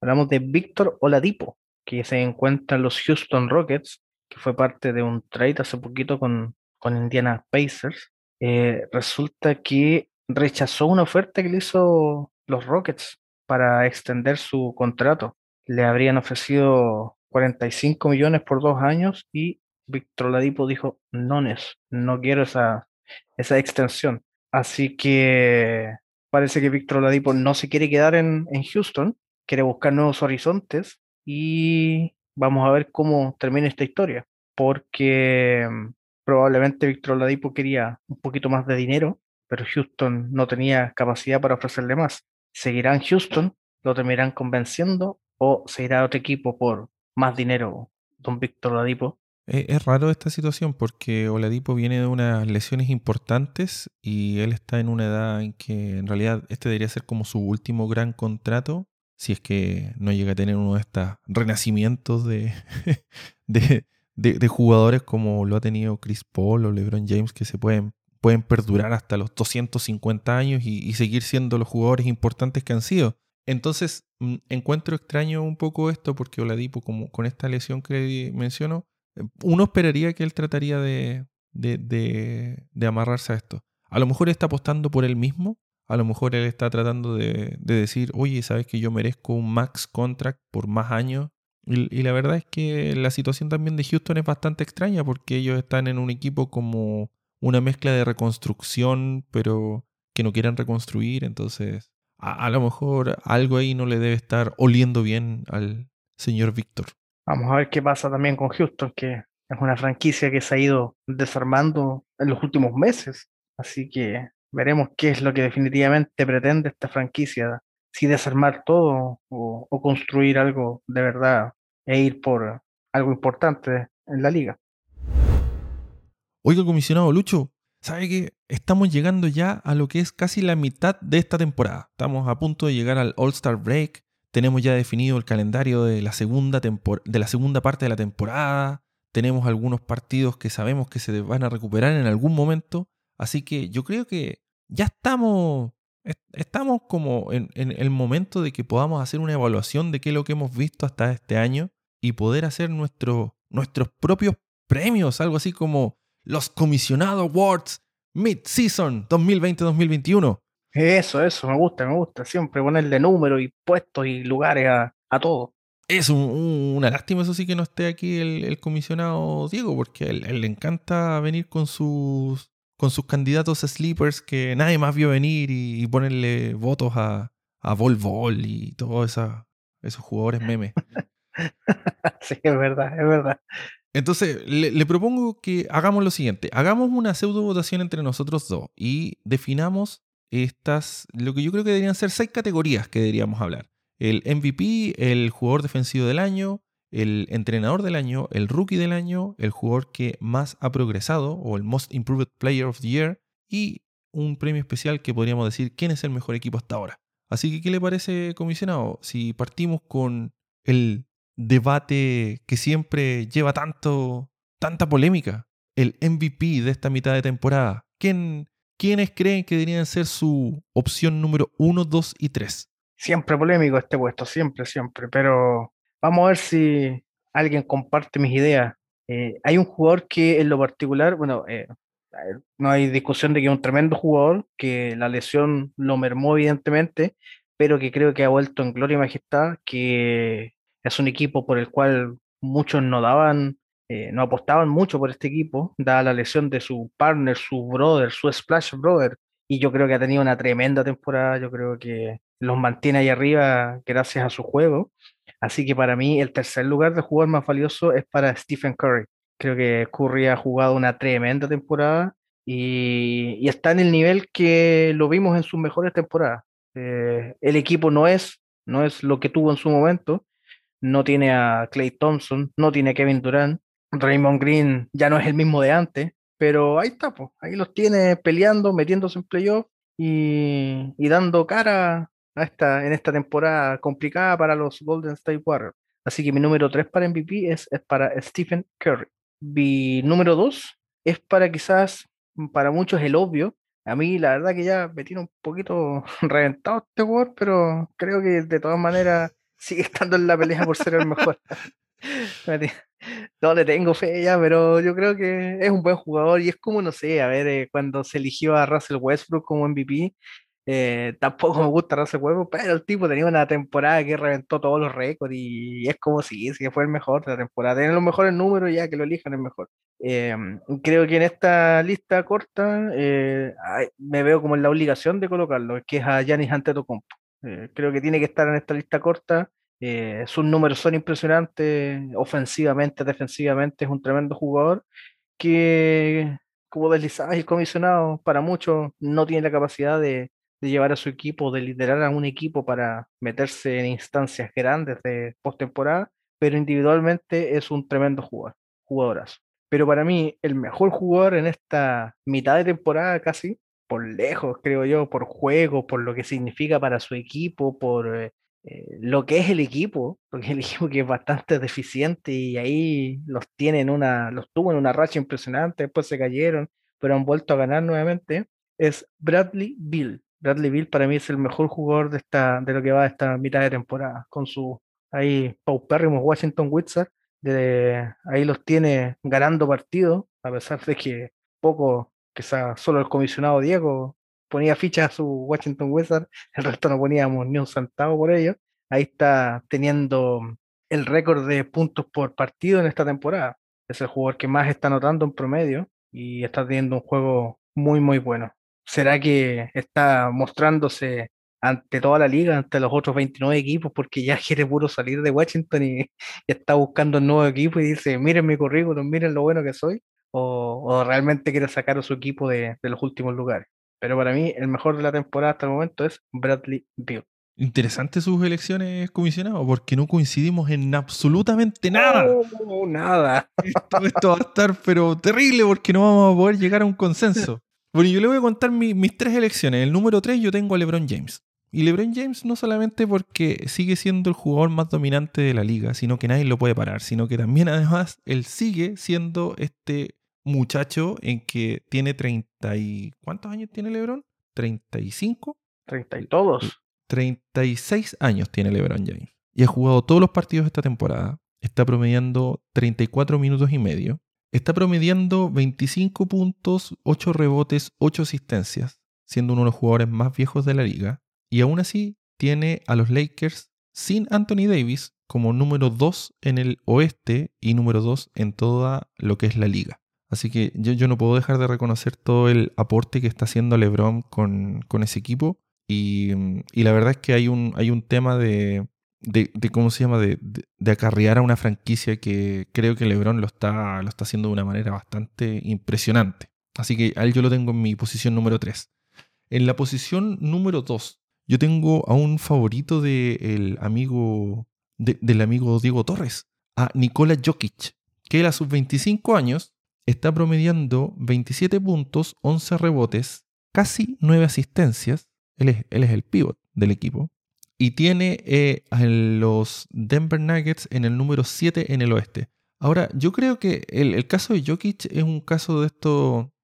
Hablamos de Víctor Oladipo, que se encuentra en los Houston Rockets, que fue parte de un trade hace poquito con, con Indiana Pacers. Eh, resulta que rechazó una oferta que le hizo los Rockets para extender su contrato. Le habrían ofrecido 45 millones por dos años y Víctor Oladipo dijo, no, no quiero esa, esa extensión. Así que parece que Víctor Oladipo no se quiere quedar en, en Houston, quiere buscar nuevos horizontes y vamos a ver cómo termina esta historia, porque mm, probablemente Víctor Oladipo quería un poquito más de dinero, pero Houston no tenía capacidad para ofrecerle más. ¿Seguirá en Houston? ¿Lo terminarán convenciendo? ¿O se irá a otro equipo por más dinero, don Víctor Oladipo?
Eh, es raro esta situación porque Oladipo viene de unas lesiones importantes y él está en una edad en que en realidad este debería ser como su último gran contrato si es que no llega a tener uno de estos renacimientos de, de, jugadores como lo ha tenido Chris Paul o LeBron James que se pueden, pueden perdurar hasta los 250 años y, seguir siendo los jugadores importantes que han sido. Entonces, mm, encuentro extraño un poco esto porque Oladipo, con esta lesión que menciono, uno esperaría que él trataría de, de, amarrarse a esto. A lo mejor está apostando por él mismo, a lo mejor él está tratando de, decir, oye, sabes que yo merezco un max contract por más años. Y, la verdad es que la situación también de Houston es bastante extraña porque ellos están en un equipo como una mezcla de reconstrucción, pero que no quieren reconstruir. Entonces, a lo mejor algo ahí no le debe estar oliendo bien al señor Víctor.
Vamos a ver qué pasa también con Houston, que es una franquicia que se ha ido desarmando en los últimos meses. Así que veremos qué es lo que definitivamente pretende esta franquicia, si desarmar todo o, construir algo de verdad e ir por algo importante en la liga.
Oiga, comisionado Lucho, ¿sabe que estamos llegando ya a lo que es casi la mitad de esta temporada? Estamos a punto de llegar al All-Star Break, tenemos ya definido el calendario de la, segunda de la segunda parte de la temporada. Tenemos algunos partidos que sabemos que se van a recuperar en algún momento. Así que yo creo que ya estamos, estamos como en, el momento de que podamos hacer una evaluación de qué es lo que hemos visto hasta este año y poder hacer nuestros propios premios, algo así como los comisionados awards mid-season 2020-2021.
Eso, eso, me gusta, me gusta. Siempre ponerle números y puestos y lugares a, a todo.
Es una lástima, eso sí, que no esté aquí el, comisionado Diego, porque a él, le encanta venir con sus, con sus candidatos sleepers que nadie más vio venir y, ponerle votos a, a Vol Vol y todos esos jugadores memes.
sí, es verdad, es verdad.
Entonces, le, le, propongo que hagamos lo siguiente: hagamos una pseudo votación entre nosotros dos y definamos estas, lo que yo creo que deberían ser seis categorías que deberíamos hablar. El MVP, el jugador defensivo del año, el entrenador del año, el rookie del año, el jugador que más ha progresado o el Most Improved Player of the Year y un premio especial que podríamos decir quién es el mejor equipo hasta ahora. Así que, ¿qué le parece, comisionado? Si partimos con el debate que siempre lleva tanto, tanta polémica, el MVP de esta mitad de temporada. ¿Quién, ¿quiénes creen que deberían ser su opción número 1, 2 y 3?
Siempre polémico este puesto, siempre, siempre, pero vamos a ver si alguien comparte mis ideas. Eh, hay un jugador que en lo particular, bueno, eh, no hay discusión de que es un tremendo jugador, que la lesión lo mermó evidentemente, pero que creo que ha vuelto en gloria y majestad, que es un equipo por el cual muchos no daban eh, no apostaban mucho por este equipo, dada la lesión de su partner, su brother, su Splash Brother, y yo creo que ha tenido una tremenda temporada, yo creo que los mantiene ahí arriba gracias a su juego, así que para mí el tercer lugar de jugador más valioso es para Stephen Curry. Creo que Curry ha jugado una tremenda temporada y, está en el nivel que lo vimos en sus mejores temporadas. Eh, el equipo no es, no es lo que tuvo en su momento, no tiene a Clay Thompson, no tiene a Kevin Durant, Raymond Green ya no es el mismo de antes, pero ahí está, pues, ahí los tiene peleando, metiéndose en playoff y, y dando cara a esta, en esta temporada complicada para los Golden State Warriors. Así que mi número 3 para MVP es, es para Stephen Curry. Mi número 2 es para quizás, para muchos el obvio. A mí la verdad que ya me tiene un poquito reventado este jugador, pero creo que de todas maneras sigue estando en la pelea por ser el mejor. no le tengo fe ya, pero yo creo que es un buen jugador y es como, no sé, a ver, eh, cuando se eligió a Russell Westbrook como MVP, eh, tampoco me gusta Russell Westbrook, pero el tipo tenía una temporada que reventó todos los récords y es como si, sí, fue el mejor de la temporada. Tiene los mejores números ya que lo elijan es mejor. Em, creo que en esta lista corta eh, me veo como en la obligación de colocarlo, que es a Giannis Antetokounmpo. Eh, creo que tiene que estar en esta lista corta. Eh, sus números son impresionantes, ofensivamente, defensivamente, es un tremendo jugador que, como deslizaba el comisionado, para muchos no tiene la capacidad de, de llevar a su equipo, de liderar a un equipo para meterse en instancias grandes de postemporada, pero individualmente es un tremendo jugador, jugadorazo. Pero para mí, el mejor jugador en esta mitad de temporada casi, por lejos, creo yo, por juego, por lo que significa para su equipo, por eh, eh, lo que es el equipo, porque el equipo que es bastante deficiente y ahí los tienen una, los tuvo en una racha impresionante, después se cayeron, pero han vuelto a ganar nuevamente, es Bradley Bill. Bradley Bill para mí es el mejor jugador de esta, de lo que va a esta mitad de temporada, con su ahí paupérrimos Washington Wizards, de, ahí los tiene ganando partidos, a pesar de que poco, quizá solo el comisionado Diego ponía fichas a su Washington Wizards, el resto no poníamos ni un centavo por ellos. Ahí está teniendo el récord de puntos por partido en esta temporada. Es el jugador que más está anotando en promedio y está teniendo un juego muy, muy bueno. ¿Será que está mostrándose ante toda la liga, ante los otros 29 equipos, porque ya quiere puro salir de Washington y, está buscando un nuevo equipo y dice, miren mi currículum, miren lo bueno que soy, o, realmente quiere sacar a su equipo de, los últimos lugares. Pero para mí, el mejor de la temporada hasta el momento es Bradley Beal.
Interesante sus elecciones, comisionado, porque no coincidimos en absolutamente nada.
No, nada.
Esto, va a estar, pero terrible, porque no vamos a poder llegar a un consenso. Bueno, yo le voy a contar mis tres elecciones. El número tres yo tengo a LeBron James. Y LeBron James no solamente porque sigue siendo el jugador más dominante de la liga, sino que nadie lo puede parar, sino que también además él sigue siendo este muchacho en que tiene 30 y... ¿Cuántos años tiene LeBron? ¿35?
30 y todos.
36 años tiene LeBron James. Y ha jugado todos los partidos esta temporada. Está promediando 34 minutos y medio. Está promediando 25 puntos, 8 rebotes, 8 asistencias, siendo uno de los jugadores más viejos de la liga. Y aún así tiene a los Lakers sin Anthony Davis como número 2 en el oeste y número 2 en toda lo que es la liga. Así que yo, no puedo dejar de reconocer todo el aporte que está haciendo LeBron con, ese equipo. Y, la verdad es que hay un, hay un tema de, ¿cómo se llama? De, acarrear a una franquicia que creo que LeBron lo está, lo está haciendo de una manera bastante impresionante. Así que a él yo lo tengo en mi posición número 3. En la posición número 2 yo tengo a un favorito del amigo, del amigo Diego Torres, a Nikola Jokic, que a sus 25 años está promediando 27 puntos, 11 rebotes, casi 9 asistencias. Él es, él es el pivot del equipo. Y tiene eh, a los Denver Nuggets en el número 7 en el oeste. Ahora, yo creo que el, caso de Jokic es un caso de esto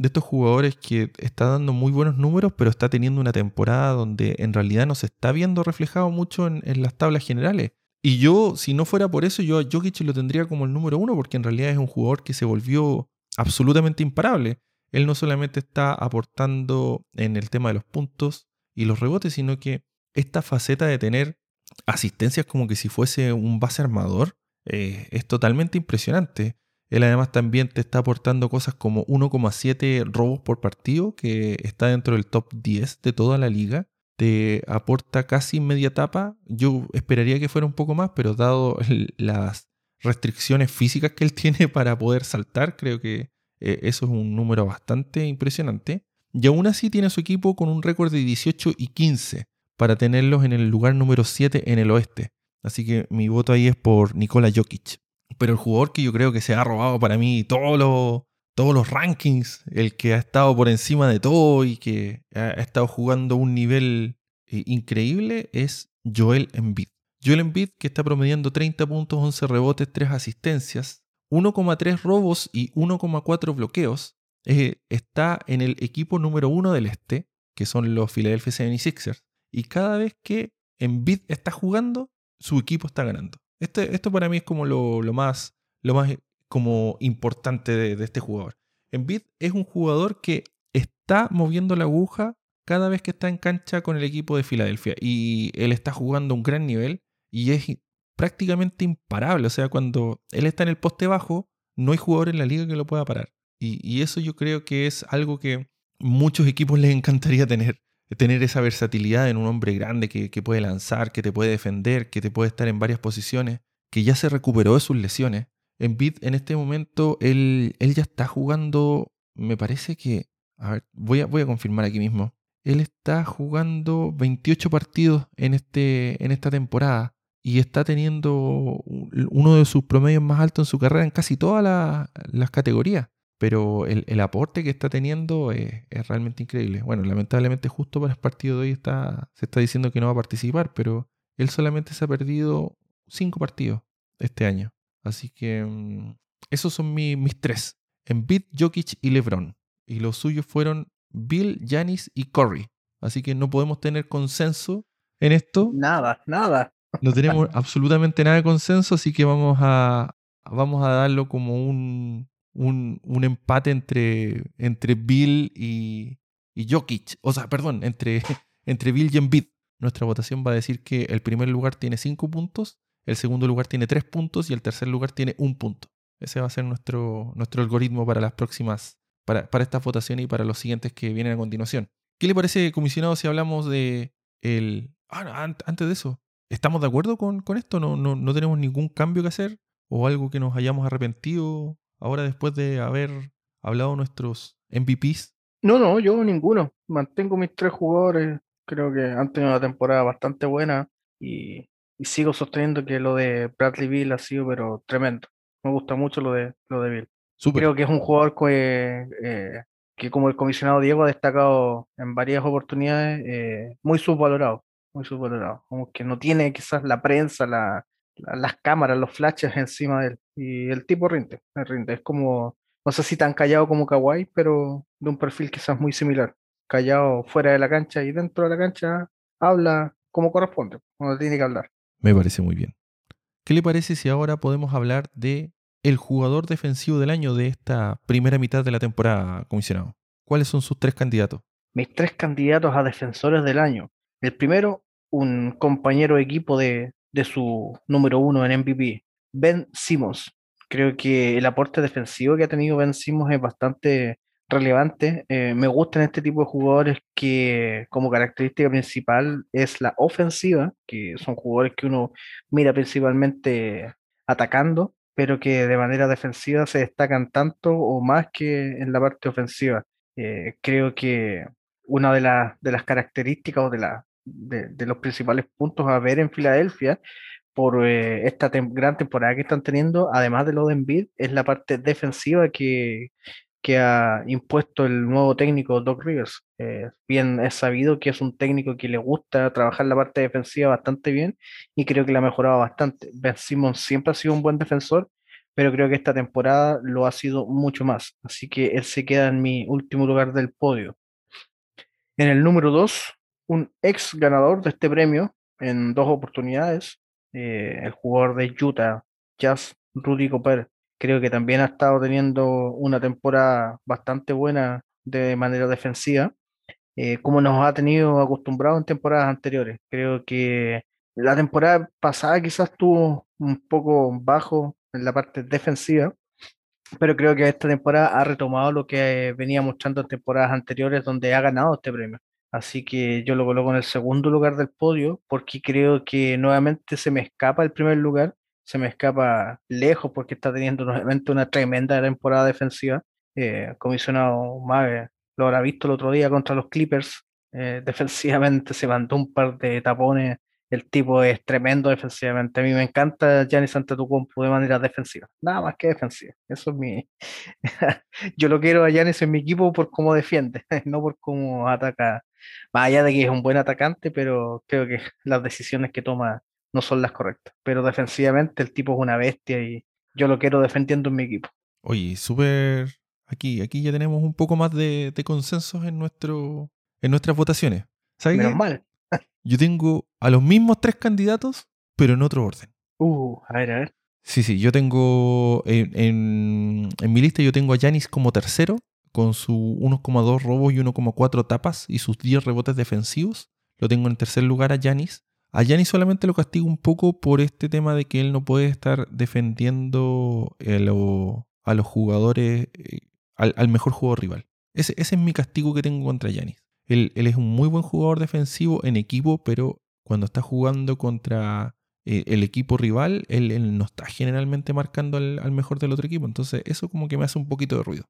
de estos jugadores que está dando muy buenos números, pero está teniendo una temporada donde en realidad no se está viendo reflejado mucho en, las tablas generales. Y yo, si no fuera por eso, yo a Jokic lo tendría como el número uno, porque en realidad es un jugador que se volvió absolutamente imparable. Él no solamente está aportando en el tema de los puntos y los rebotes, sino que esta faceta de tener asistencias como que si fuese un base armador eh, es totalmente impresionante. Él además también te está aportando cosas como 1,7 robos por partido, que está dentro del top 10 de toda la liga. Te aporta casi media etapa. Yo esperaría que fuera un poco más, pero dado las restricciones físicas que él tiene para poder saltar, creo que eh, eso es un número bastante impresionante. Y aún así tiene su equipo con un récord de 18 y 15 para tenerlos en el lugar número 7 en el oeste. Así que mi voto ahí es por Nikola Jokic. Pero el jugador que yo creo que se ha robado para mí todos los, los rankings, el que ha estado por encima de todo y que ha estado jugando un nivel eh, increíble es Joel Embiid. Joel Embiid que está promediando 30 puntos, 11 rebotes, 3 asistencias, 1,3 robos y 1,4 bloqueos. Eh, está en el equipo número uno del este, que son los Philadelphia 76ers. Y cada vez que Embiid está jugando, su equipo está ganando. Este, esto para mí es como lo, más, lo más como importante de, este jugador. Embiid es un jugador que está moviendo la aguja cada vez que está en cancha con el equipo de Filadelfia. Y él está jugando a un gran nivel y es prácticamente imparable. O sea, cuando él está en el poste bajo, no hay jugador en la liga que lo pueda parar. Y, eso yo creo que es algo que muchos equipos les encantaría tener. Tener esa versatilidad en un hombre grande que, que puede lanzar, que te puede defender, que te puede estar en varias posiciones, que ya se recuperó de sus lesiones. En Bid, en este momento, él, él ya está jugando, me parece que, a ver, voy a, voy a confirmar aquí mismo. Él está jugando 28 partidos en, este, en esta temporada y está teniendo uno de sus promedios más altos en su carrera en casi todas las categorías. Pero el, aporte que está teniendo es, realmente increíble. Bueno, lamentablemente justo para el partido de hoy está, se está diciendo que no va a participar, pero él solamente se ha perdido cinco partidos este año. Así que mm, esos son mis tres. Embiid, Jokic y LeBron. Y los suyos fueron Bill, Janis y Curry. Así que no podemos tener consenso en esto.
Nada, nada.
No tenemos absolutamente nada de consenso, así que vamos a, vamos a darlo como un, un, un empate entre, entre Bill y, y, Jokic. O sea, perdón, entre, entre Bill y Embiid. Nuestra votación va a decir que el primer lugar tiene 5 puntos, el segundo lugar tiene 3 puntos y el tercer lugar tiene 1 punto. Ese va a ser nuestro, nuestro algoritmo para las próximas, para, para estas votaciones y para los siguientes que vienen a continuación. ¿Qué le parece, comisionado, si hablamos de el... Ah, antes de eso, ¿estamos de acuerdo con, con esto? ¿No, no, ¿No tenemos ningún cambio que hacer? ¿O algo que nos hayamos arrepentido ahora después de haber hablado nuestros MVPs?
No, no, yo ninguno. Mantengo mis tres jugadores. Creo que han tenido una temporada bastante buena y, sigo sosteniendo que lo de Bradley Bill ha sido pero tremendo. Me gusta mucho lo de, lo de Bill. Creo que es un jugador que, eh, que, como el comisionado Diego ha destacado en varias oportunidades, eh, muy subvalorado, muy subvalorado. Como que no tiene quizás la prensa, la, las cámaras, los flashes encima de él. Y el tipo rinde, rinde. Es como, no sé si tan callado como Kawhi, pero de un perfil quizás muy similar. Callado fuera de la cancha y dentro de la cancha habla como corresponde, cuando tiene que hablar.
Me parece muy bien. ¿Qué le parece si ahora podemos hablar de el jugador defensivo del año de esta primera mitad de la temporada, comisionado? ¿Cuáles son sus tres candidatos?
Mis tres candidatos a defensores del año. El primero, un compañero de equipo de, de su número uno en MVP, Ben Simmons. Creo que el aporte defensivo que ha tenido Ben Simmons es bastante relevante. Eh, me gustan este tipo de jugadores que como característica principal es la ofensiva, que son jugadores que uno mira principalmente atacando, pero que de manera defensiva se destacan tanto o más que en la parte ofensiva. Eh, creo que una de, de las características o de, la, de, los principales puntos a ver en Filadelfia por eh, esta gran temporada que están teniendo, además de lo de Embiid, es la parte defensiva que, que ha impuesto el nuevo técnico Doc Rivers. Eh, bien es sabido que es un técnico que le gusta trabajar la parte defensiva bastante bien y creo que la ha mejorado bastante. Ben Simmons siempre ha sido un buen defensor, pero creo que esta temporada lo ha sido mucho más. Así que él se queda en mi último lugar del podio. En el número 2, un ex ganador de este premio en dos oportunidades, eh, el jugador de Utah, Jazz Rudy Cooper. Creo que también ha estado teniendo una temporada bastante buena de manera defensiva, eh, como nos ha tenido acostumbrado en temporadas anteriores. Creo que la temporada pasada quizás estuvo un poco bajo en la parte defensiva, pero creo que esta temporada ha retomado lo que venía mostrando en temporadas anteriores donde ha ganado este premio. Así que yo lo coloco en el segundo lugar del podio porque creo que nuevamente se me escapa el primer lugar, se me escapa lejos porque está teniendo nuevamente una tremenda temporada defensiva. Eh, comisionado Mave lo habrá visto el otro día contra los Clippers. Eh, defensivamente se mandó un par de tapones El tipo es tremendo defensivamente. A mí me encanta Giannis Antetokounmpo de manera defensiva. Nada más que defensiva. Eso es mi... Yo lo quiero a Giannis en mi equipo por cómo defiende, no por cómo ataca. Más allá de que es un buen atacante, pero creo que las decisiones que toma no son las correctas. Pero defensivamente el tipo es una bestia y yo lo quiero defendiendo en mi equipo.
Oye, súper... Aquí, aquí ya tenemos un poco más de, de consensos en, nuestro, en nuestras votaciones. ¿Sabes
Menos
qué?
mal.
Yo tengo a los mismos tres candidatos, pero en otro orden.
Uh, a ver, a ver.
Sí, sí, yo tengo en, en, en mi lista yo tengo a Yanis como tercero, con su 1,2 robos y 1,4 tapas y sus 10 rebotes defensivos. Lo tengo en tercer lugar a Yanis. A Yanis solamente lo castigo un poco por este tema de que él no puede estar defendiendo lo- a los jugadores, eh, al, mejor jugador rival. Ese, ese es mi castigo que tengo contra Yanis. Él, es un muy buen jugador defensivo en equipo, pero cuando está jugando contra eh, el equipo rival, él, no está generalmente marcando al mejor del otro equipo. Entonces, eso como que me hace un poquito de ruido.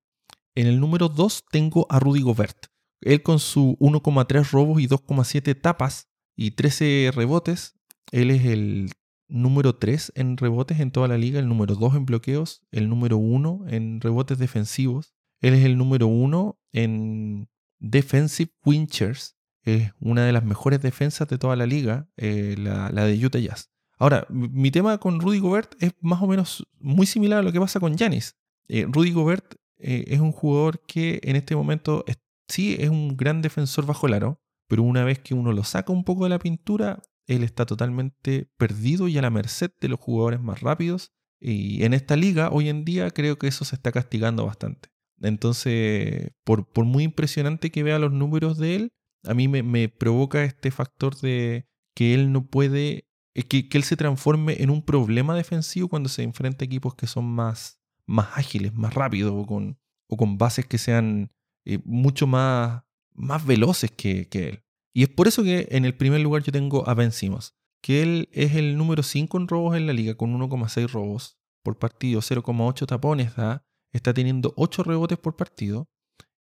En el número 2 tengo a Rudy Gobert. Él con su 1,3 robos y 2,7 tapas y 13 rebotes, él es el número 3 en rebotes en toda la liga, el número 2 en bloqueos, el número 1 en rebotes defensivos. Él es el número 1 en defensive winchers, es una de las mejores defensas de toda la liga, eh, la, de Utah Jazz. Ahora, mi tema con Rudy Gobert es más o menos muy similar a lo que pasa con Giannis. Eh, Rudy Gobert eh, es un jugador que en este momento es- sí es un gran defensor bajo el aro, pero una vez que uno lo saca un poco de la pintura, él está totalmente perdido y a la merced de los jugadores más rápidos. Y en esta liga, hoy en día, creo que eso se está castigando bastante. Entonces, por, muy impresionante que vea los números de él, a mí me, provoca este factor de que él no puede, eh, que él se transforme en un problema defensivo cuando se enfrenta a equipos que son más, más ágiles, más rápidos o con, o con bases que sean eh, mucho más, más veloces que, que él. Y es por eso que en el primer lugar yo tengo a Ben Simmons, que él es el número 5 en robos en la liga, con 1,6 robos por partido, 0,8 tapones da, está teniendo 8 rebotes por partido.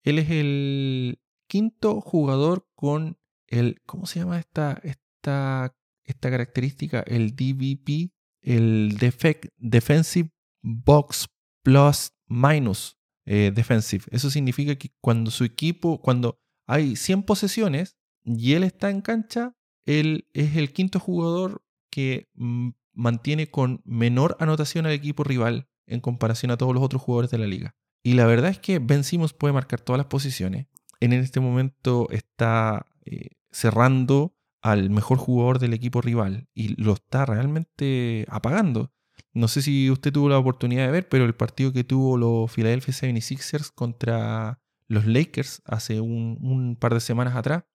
Él es el quinto jugador con el, ¿cómo se llama esta, esta, esta característica? El DVP, el Defect, Defensive Box Plus Minus eh, Defensive. Eso significa que cuando su equipo, cuando hay 100 posesiones y él está en cancha, él es el quinto jugador que mm, mantiene con menor anotación al equipo rival en comparación a todos los otros jugadores de la liga. Y la verdad es que Ben Simmons puede marcar todas las posiciones. En este momento está eh, cerrando al mejor jugador del equipo rival y lo está realmente apagando. No sé si usted tuvo la oportunidad de ver, pero el partido que tuvo los Philadelphia 76ers contra los Lakers hace un, par de semanas atrás,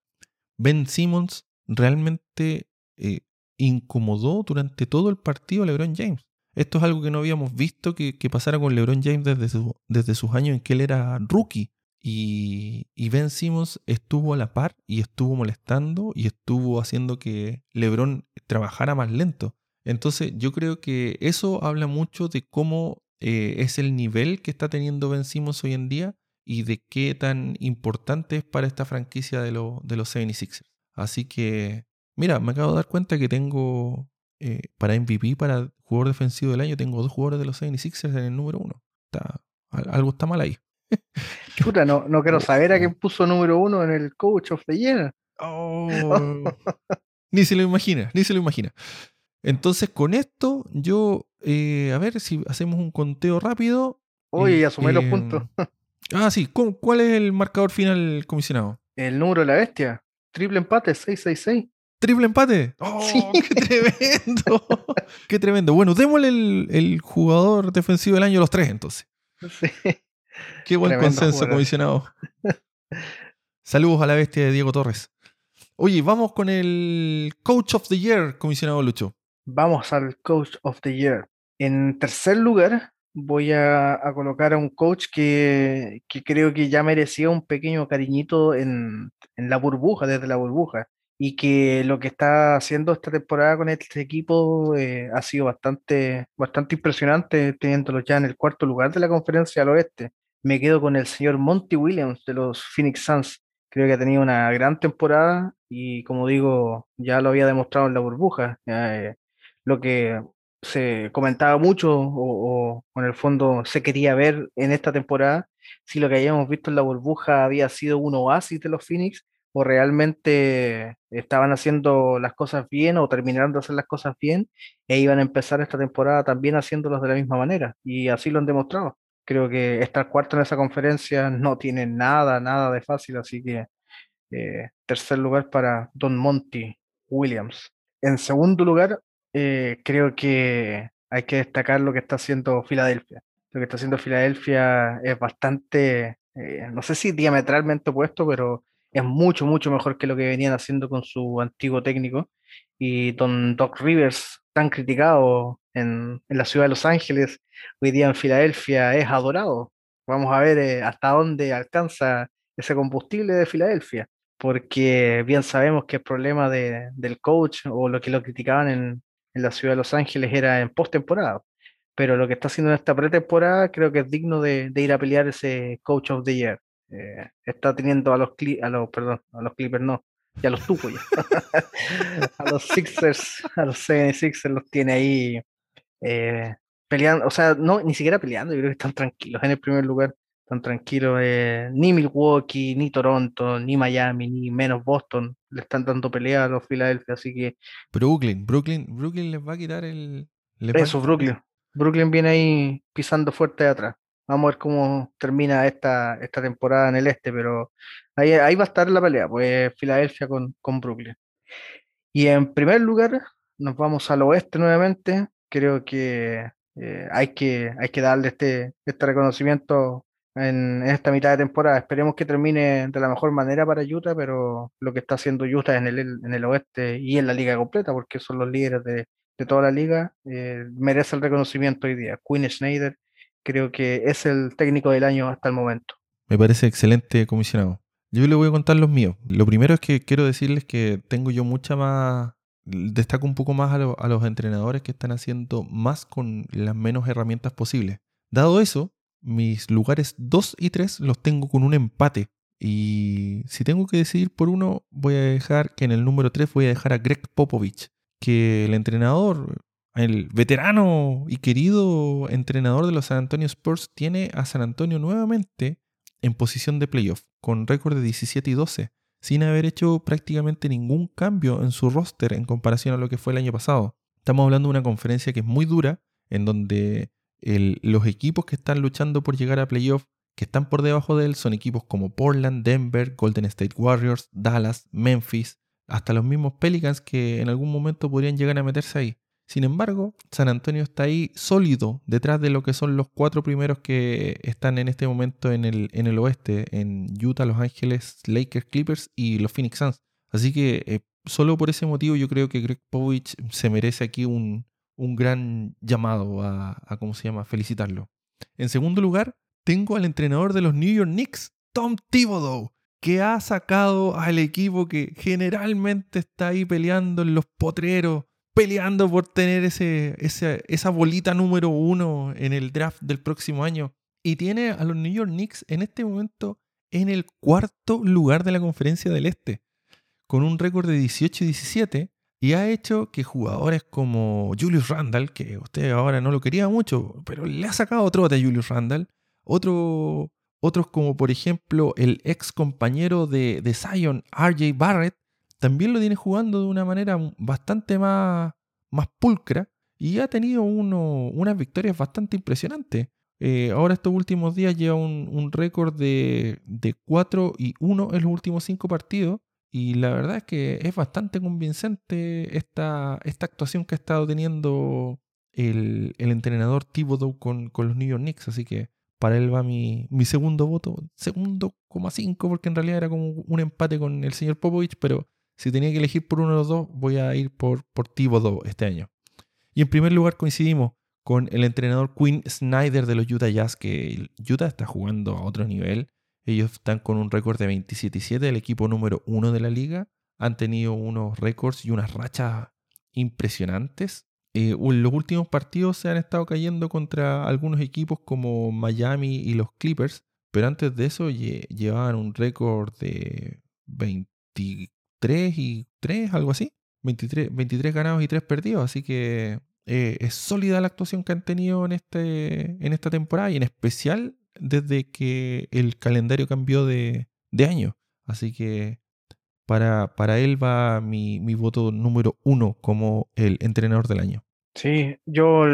Ben Simmons realmente eh, incomodó durante todo el partido a LeBron James. Esto es algo que no habíamos visto que, pasara con LeBron James desde, su- desde sus años en que él era rookie. Y Ben Simmons estuvo a la par y estuvo molestando y estuvo haciendo que LeBron trabajara más lento. Entonces yo creo que eso habla mucho de cómo eh, es el nivel que está teniendo Ben Simmons hoy en día y de qué tan importante es para esta franquicia de, lo- de los 76ers. Así que, mira, me acabo de dar cuenta que tengo eh, para MVP, para jugador defensivo del año, tengo dos jugadores de los 76ers en el número uno. Está, al- algo está mal ahí.
Chuta, no, no quiero saber a quién puso número uno en el Coach of the Year.
Oh. ni se lo imagina, ni se lo imagina. Entonces, con esto, yo, eh, a ver si hacemos un conteo rápido.
Oye, ya sumé los
Eh,
puntos.
Ah, sí. ¿cu- ¿Cuál es el marcador final, comisionado?
El número de la bestia. Triple empate, 666.
¿Triple empate? ¡Oh,
Sí.
qué tremendo! ¡Qué tremendo! Bueno, démosle el, el jugador defensivo del año a los tres, entonces.
Sí.
Qué buen
Tremendo
consenso,
jugador.
comisionado. Saludos a la bestia de Diego Torres. Oye, vamos con el Coach of the Year, comisionado Lucho.
Vamos al Coach of the Year. En tercer lugar, voy a, a colocar a un coach que, que creo que ya merecía un pequeño cariñito en, en la burbuja, desde la burbuja, y que lo que está haciendo esta temporada con este equipo eh, ha sido bastante, bastante impresionante, teniéndolo ya en el cuarto lugar de la conferencia al oeste. Me quedo con el señor Monty Williams de los Phoenix Suns. Creo que ha tenido una gran temporada y como digo, ya lo había demostrado en la burbuja. Eh, lo que se comentaba mucho o, en el fondo se quería ver en esta temporada, si lo que habíamos visto en la burbuja había sido un oasis de los Phoenix o realmente estaban haciendo las cosas bien o terminaron de hacer las cosas bien e iban a empezar esta temporada también haciéndolas de la misma manera. Y así lo han demostrado. Creo que estar cuarto en esa conferencia no tiene nada, nada de fácil, así que eh, tercer lugar para Don Monty Williams. En segundo lugar, eh, creo que hay que destacar lo que está haciendo Filadelfia. Lo que está haciendo Filadelfia es bastante, eh, no sé si diametralmente opuesto, pero es mucho, mucho mejor que lo que venían haciendo con su antiguo técnico. Y Don Doc Rivers, tan criticado en, en la ciudad de Los Ángeles, hoy día en Filadelfia es adorado. Vamos a ver eh, hasta dónde alcanza ese combustible de Filadelfia, porque bien sabemos que el problema de, del coach o lo que lo criticaban en, en la ciudad de Los Ángeles era en postemporada. Pero lo que está haciendo en esta pretemporada creo que es digno de, ir a pelear ese Coach of the Year. Eh, está teniendo a los, a los, perdón, a los Clippers no, ya los tuvo ya. a los Sixers, a los 76ers los tiene ahí eh, peleando, o sea, no, ni siquiera peleando, yo creo que están tranquilos en el primer lugar, están tranquilos, eh, ni Milwaukee, ni Toronto, ni Miami, ni menos Boston le están dando pelea a los Philadelphia, así que...
Brooklyn, Brooklyn, Brooklyn les va a quitar el...
Eso, Brooklyn. Brooklyn viene ahí pisando fuerte de atrás. Vamos a ver cómo termina esta, esta temporada en el este, pero ahí, ahí va a estar la pelea, pues Filadelfia con, con Brooklyn. Y en primer lugar, nos vamos al oeste nuevamente. Creo que eh, hay que hay que darle este, este reconocimiento en, esta mitad de temporada. Esperemos que termine de la mejor manera para Utah, pero lo que está haciendo Utah en el, en el oeste y en la liga completa, porque son los líderes de, de toda la liga, eh, merece el reconocimiento hoy día. Quinn Schneider creo que es el técnico del año hasta el momento.
Me parece excelente, comisionado. Yo le voy a contar los míos. Lo primero es que quiero decirles que tengo yo mucha más... Destaco un poco más a, lo, a los entrenadores que están haciendo más con las menos herramientas posibles. Dado eso, mis lugares 2 y 3 los tengo con un empate. Y si tengo que decidir por uno, voy a dejar que en el número 3 voy a dejar a Greg Popovich, que el entrenador el veterano y querido entrenador de los San Antonio Spurs tiene a San Antonio nuevamente en posición de playoff, con récord de 17 y 12, sin haber hecho prácticamente ningún cambio en su roster en comparación a lo que fue el año pasado. Estamos hablando de una conferencia que es muy dura, en donde los equipos que están luchando por llegar a playoff, que están por debajo de él, son equipos como Portland, Denver, Golden State Warriors, Dallas, Memphis, hasta los mismos Pelicans que en algún momento podrían llegar a meterse ahí. Sin embargo, San Antonio está ahí sólido detrás de lo que son los cuatro primeros que están en este momento en el, en el oeste, en Utah, Los Ángeles, Lakers, Clippers y los Phoenix Suns. Así que eh, solo por ese motivo yo creo que Greg Povich se merece aquí un, un gran llamado a, ¿cómo se llama?, felicitarlo. En segundo lugar, tengo al entrenador de los New York Knicks, Tom Thibodeau, que ha sacado al equipo que generalmente está ahí peleando en los potreros peleando por tener ese, esa bolita número uno en el draft del próximo año. Y tiene a los New York Knicks en este momento en el cuarto lugar de la conferencia del Este, con un récord de 18 y 17. Y ha hecho que jugadores como Julius Randall, que usted ahora no lo quería mucho, pero le ha sacado otro de Julius Randall, otro, otros como por ejemplo el ex compañero de, de Zion, RJ Barrett, también lo tiene jugando de una manera bastante más, más pulcra y ha tenido uno, unas victorias bastante impresionantes. Eh, ahora estos últimos días lleva un, un récord de, de 4 y 1 en los últimos 5 partidos. Y la verdad es que es bastante convincente esta, esta actuación que ha estado teniendo el, el entrenador Thibodeau con, con los New York Knicks. Así que para él va mi, mi segundo voto. Segundo, coma 5, porque en realidad era como un empate con el señor Popovich, pero si tenía que elegir por uno de los dos, voy a ir por, por Thibodeau este año. Y en primer lugar coincidimos con el entrenador Quinn Snyder de los Utah Jazz, que Utah está jugando a otro nivel. Ellos están con un récord de 27 y 7, el equipo número uno de la liga. Han tenido unos récords y unas rachas impresionantes. Eh, los últimos partidos se han estado cayendo contra algunos equipos como Miami y los Clippers, pero antes de eso llevaban un récord de 20, 3 y 3, algo así. 23, 23 ganados y 3 perdidos. Así que eh, es sólida la actuación que han tenido en, este, en esta temporada y en especial desde que el calendario cambió de, de año. Así que para, para él va mi, mi, voto número uno como el entrenador del año.
Sí, yo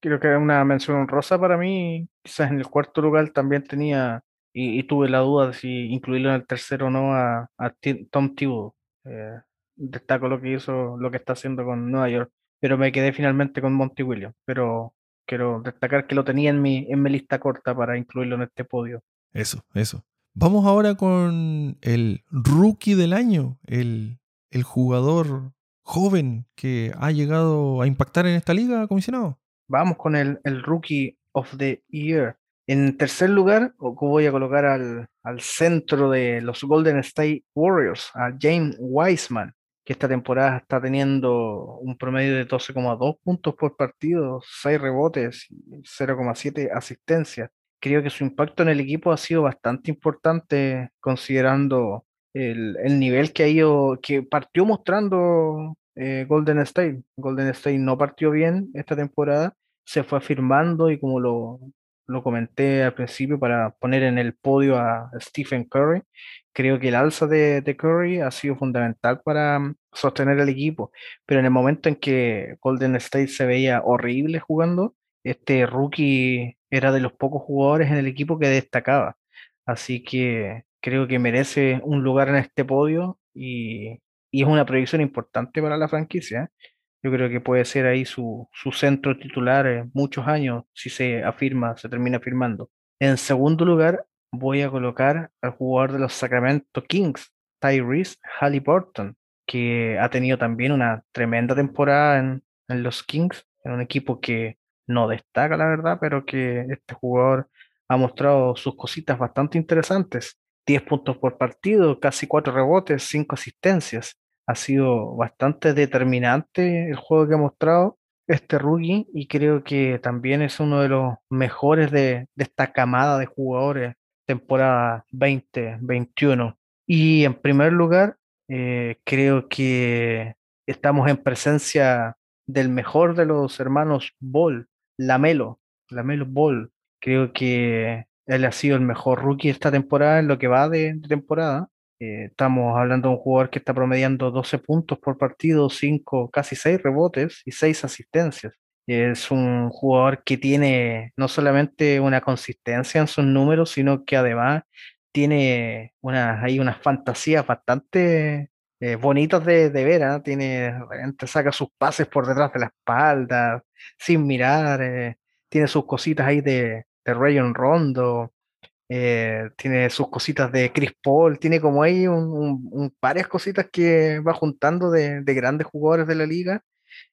creo que una mención honrosa para mí. Quizás en el cuarto lugar también tenía, y, tuve la duda de si incluirlo en el tercero o no, a, a Tom Thibodeau. Eh, destaco lo que hizo, lo que está haciendo con Nueva York, pero me quedé finalmente con Monty Williams. Pero quiero destacar que lo tenía en mi, en mi lista corta para incluirlo en este podio.
Eso, eso. Vamos ahora con el rookie del año, el, el jugador joven que ha llegado a impactar en esta liga, comisionado.
Vamos con el, el rookie of the year. En tercer lugar, voy a colocar al, al, centro de los Golden State Warriors, a James Wiseman, que esta temporada está teniendo un promedio de 12,2 puntos por partido, 6 rebotes y 0,7 asistencias. Creo que su impacto en el equipo ha sido bastante importante considerando el, el nivel que ha ido, que partió mostrando eh, Golden State. Golden State no partió bien esta temporada, se fue afirmando y como lo, lo comenté al principio para poner en el podio a Stephen Curry. Creo que el alza de, Curry ha sido fundamental para mm, sostener el equipo, pero en el momento en que Golden State se veía horrible jugando, este rookie era de los pocos jugadores en el equipo que destacaba. Así que creo que merece un lugar en este podio y, y es una proyección importante para la franquicia. Yo creo que puede ser ahí su, su centro titular en muchos años si se afirma, se termina firmando. En segundo lugar, voy a colocar al jugador de los Sacramento Kings, Tyrese Halliburton, que ha tenido también una tremenda temporada en, en los Kings, en un equipo que no destaca, la verdad, pero que este jugador ha mostrado sus cositas bastante interesantes. 10 puntos por partido, casi 4 rebotes, 5 asistencias ha sido bastante determinante el juego que ha mostrado este rookie y creo que también es uno de los mejores de, esta camada de jugadores temporada 2021. Y en primer lugar, eh, creo que estamos en presencia del mejor de los hermanos Ball, Lamelo, Lamelo Ball. Creo que él ha sido el mejor rookie esta temporada en lo que va de temporada. Eh, estamos hablando de un jugador que está promediando 12 puntos por partido, 5, casi 6 rebotes y 6 asistencias. Es un jugador que tiene no solamente una consistencia en sus números, sino que además tiene una, hay unas fantasías bastante eh, bonitas de, de ver. ¿ah? Tiene, saca sus pases por detrás de la espalda, sin mirar. Eh, tiene sus cositas ahí de, de Rayon Rondo. Eh, tiene sus cositas de Chris Paul, tiene como ahí un, varias cositas que va juntando de, grandes jugadores de la liga.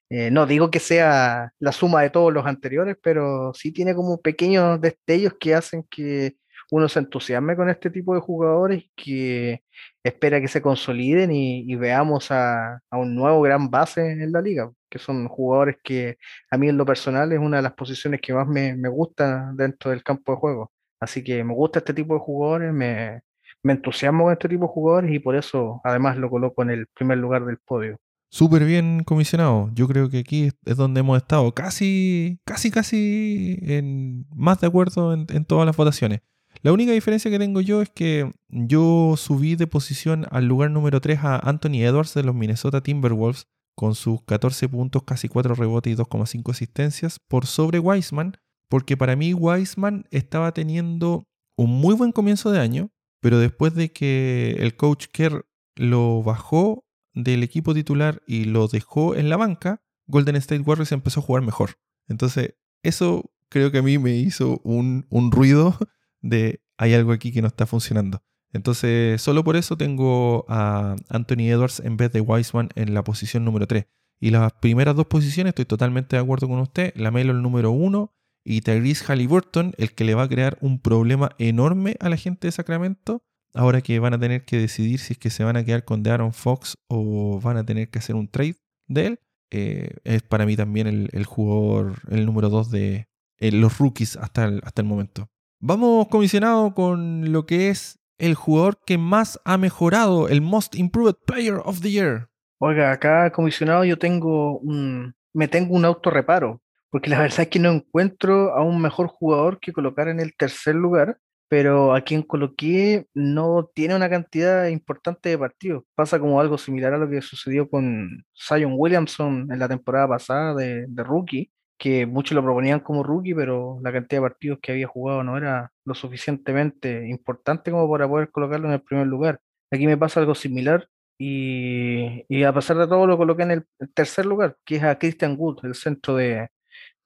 Eh, no digo que sea la suma de todos los anteriores, pero sí tiene como pequeños destellos que hacen que uno se entusiasme con este tipo de jugadores que espera que se consoliden y, veamos a, un nuevo gran base en la liga, que son jugadores que a mí en lo personal es una de las posiciones que más me, me gusta dentro del campo de juego. Así que me gusta este tipo de jugadores, me, me entusiasmo con este tipo de jugadores y por eso además lo coloco en el primer lugar del podio.
Súper bien comisionado. Yo creo que aquí es donde hemos estado casi, casi, casi en, más de acuerdo en, en, todas las votaciones. La única diferencia que tengo yo es que yo subí de posición al lugar número 3 a Anthony Edwards de los Minnesota Timberwolves con sus 14 puntos, casi 4 rebotes y 2,5 asistencias por sobre Wiseman, porque para mí Wiseman estaba teniendo un muy buen comienzo de año, pero después de que el coach Kerr lo bajó del equipo titular y lo dejó en la banca, Golden State Warriors empezó a jugar mejor. Entonces, eso creo que a mí me hizo un, un ruido de hay algo aquí que no está funcionando. Entonces, solo por eso tengo a Anthony Edwards en vez de Wiseman en la posición número 3. Y las primeras dos posiciones estoy totalmente de acuerdo con usted. La Melo el número 1 y Tyrese Halliburton, el que le va a crear un problema enorme a la gente de Sacramento, ahora que van a tener que decidir si es que se van a quedar con Aaron Fox o van a tener que hacer un trade de él. Eh, es para mí también el, jugador, el número 2 de eh, los rookies hasta el, hasta el momento. Vamos comisionado con lo que es el jugador que más ha mejorado, el Most Improved Player of the Year?
Oiga, acá comisionado yo tengo un, me tengo un autorreparo, porque la verdad es que no encuentro a un mejor jugador que colocar en el tercer lugar, pero a quien coloqué no tiene una cantidad importante de partidos. Pasa como algo similar a lo que sucedió con Zion Williamson en la temporada pasada de, rookie, que muchos lo proponían como rookie, pero la cantidad de partidos que había jugado no era lo suficientemente importante como para poder colocarlo en el primer lugar. Aquí me pasa algo similar y, y a pesar de todo lo coloqué en el tercer lugar, que es a Christian Wood, el centro de,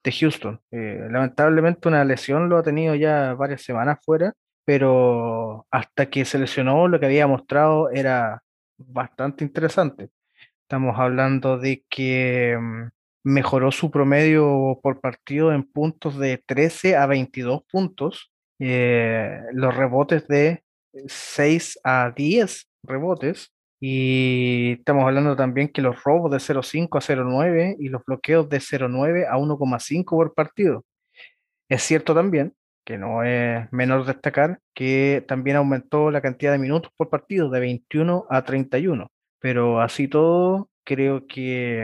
de Houston. Eh, lamentablemente una lesión lo ha tenido ya varias semanas fuera, pero hasta que se lesionó lo que había mostrado era bastante interesante. Estamos hablando de que mm, mejoró su promedio por partido en puntos de 13 a 22 puntos, eh, los rebotes de 6 a 10 rebotes, y estamos hablando también que los robos de 0.5 a 0.9 y los bloqueos de 0.9 a 1.5 por partido. Es cierto también que no es menor destacar que también aumentó la cantidad de minutos por partido de 21 a 31. Pero así todo, creo que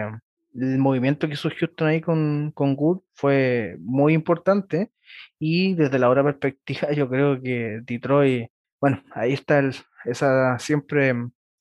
el movimiento que hizo Houston ahí con, con Good fue muy importante y desde la hora perspectiva yo creo que Detroit, bueno, ahí está el, esa siempre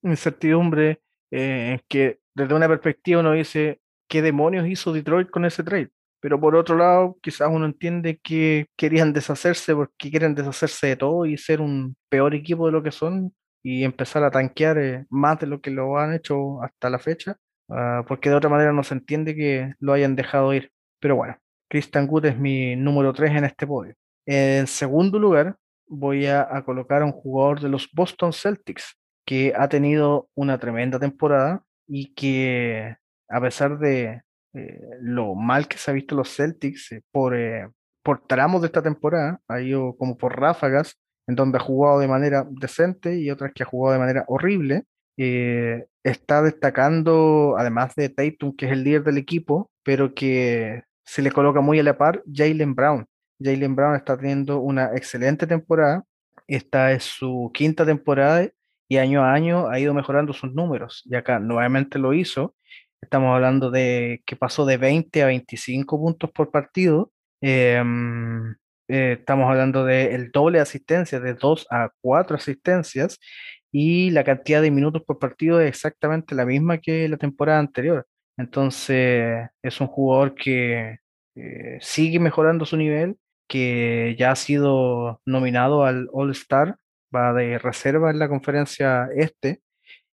incertidumbre eh, que desde una perspectiva uno dice, ¿qué demonios hizo Detroit con ese trade? Pero por otro lado, quizás uno entiende que querían deshacerse porque quieren deshacerse de todo y ser un peor equipo de lo que son y empezar a tanquear eh, más de lo que lo han hecho hasta la fecha, ah, porque de otra manera no se entiende que lo hayan dejado ir. Pero bueno, Christian Wood es mi número 3 en este podio. En segundo lugar, voy a colocar a un jugador de los Boston Celtics, que ha tenido una tremenda temporada y que a pesar de eh, lo mal que se ha visto los Celtics eh, por, eh, por tramos de esta temporada, ha ido como por ráfagas, en donde ha jugado de manera decente y otras que ha jugado de manera horrible. está destacando, además de Tatum, que es el líder del equipo, pero que se le coloca muy a la par, Jalen Brown. Jalen Brown está teniendo una excelente temporada. Esta es su quinta temporada y año a año ha ido mejorando sus números. Y acá nuevamente lo hizo. Estamos hablando de que pasó de 20 a 25 puntos por partido. Em, eh, estamos hablando del doble de asistencias, de 2 a 4 asistencias. Y la cantidad de minutos por partido es exactamente la misma que la temporada anterior. Entonces es un jugador que eh, sigue mejorando su nivel, que ya ha sido nominado al All Star va de reserva en la conferencia este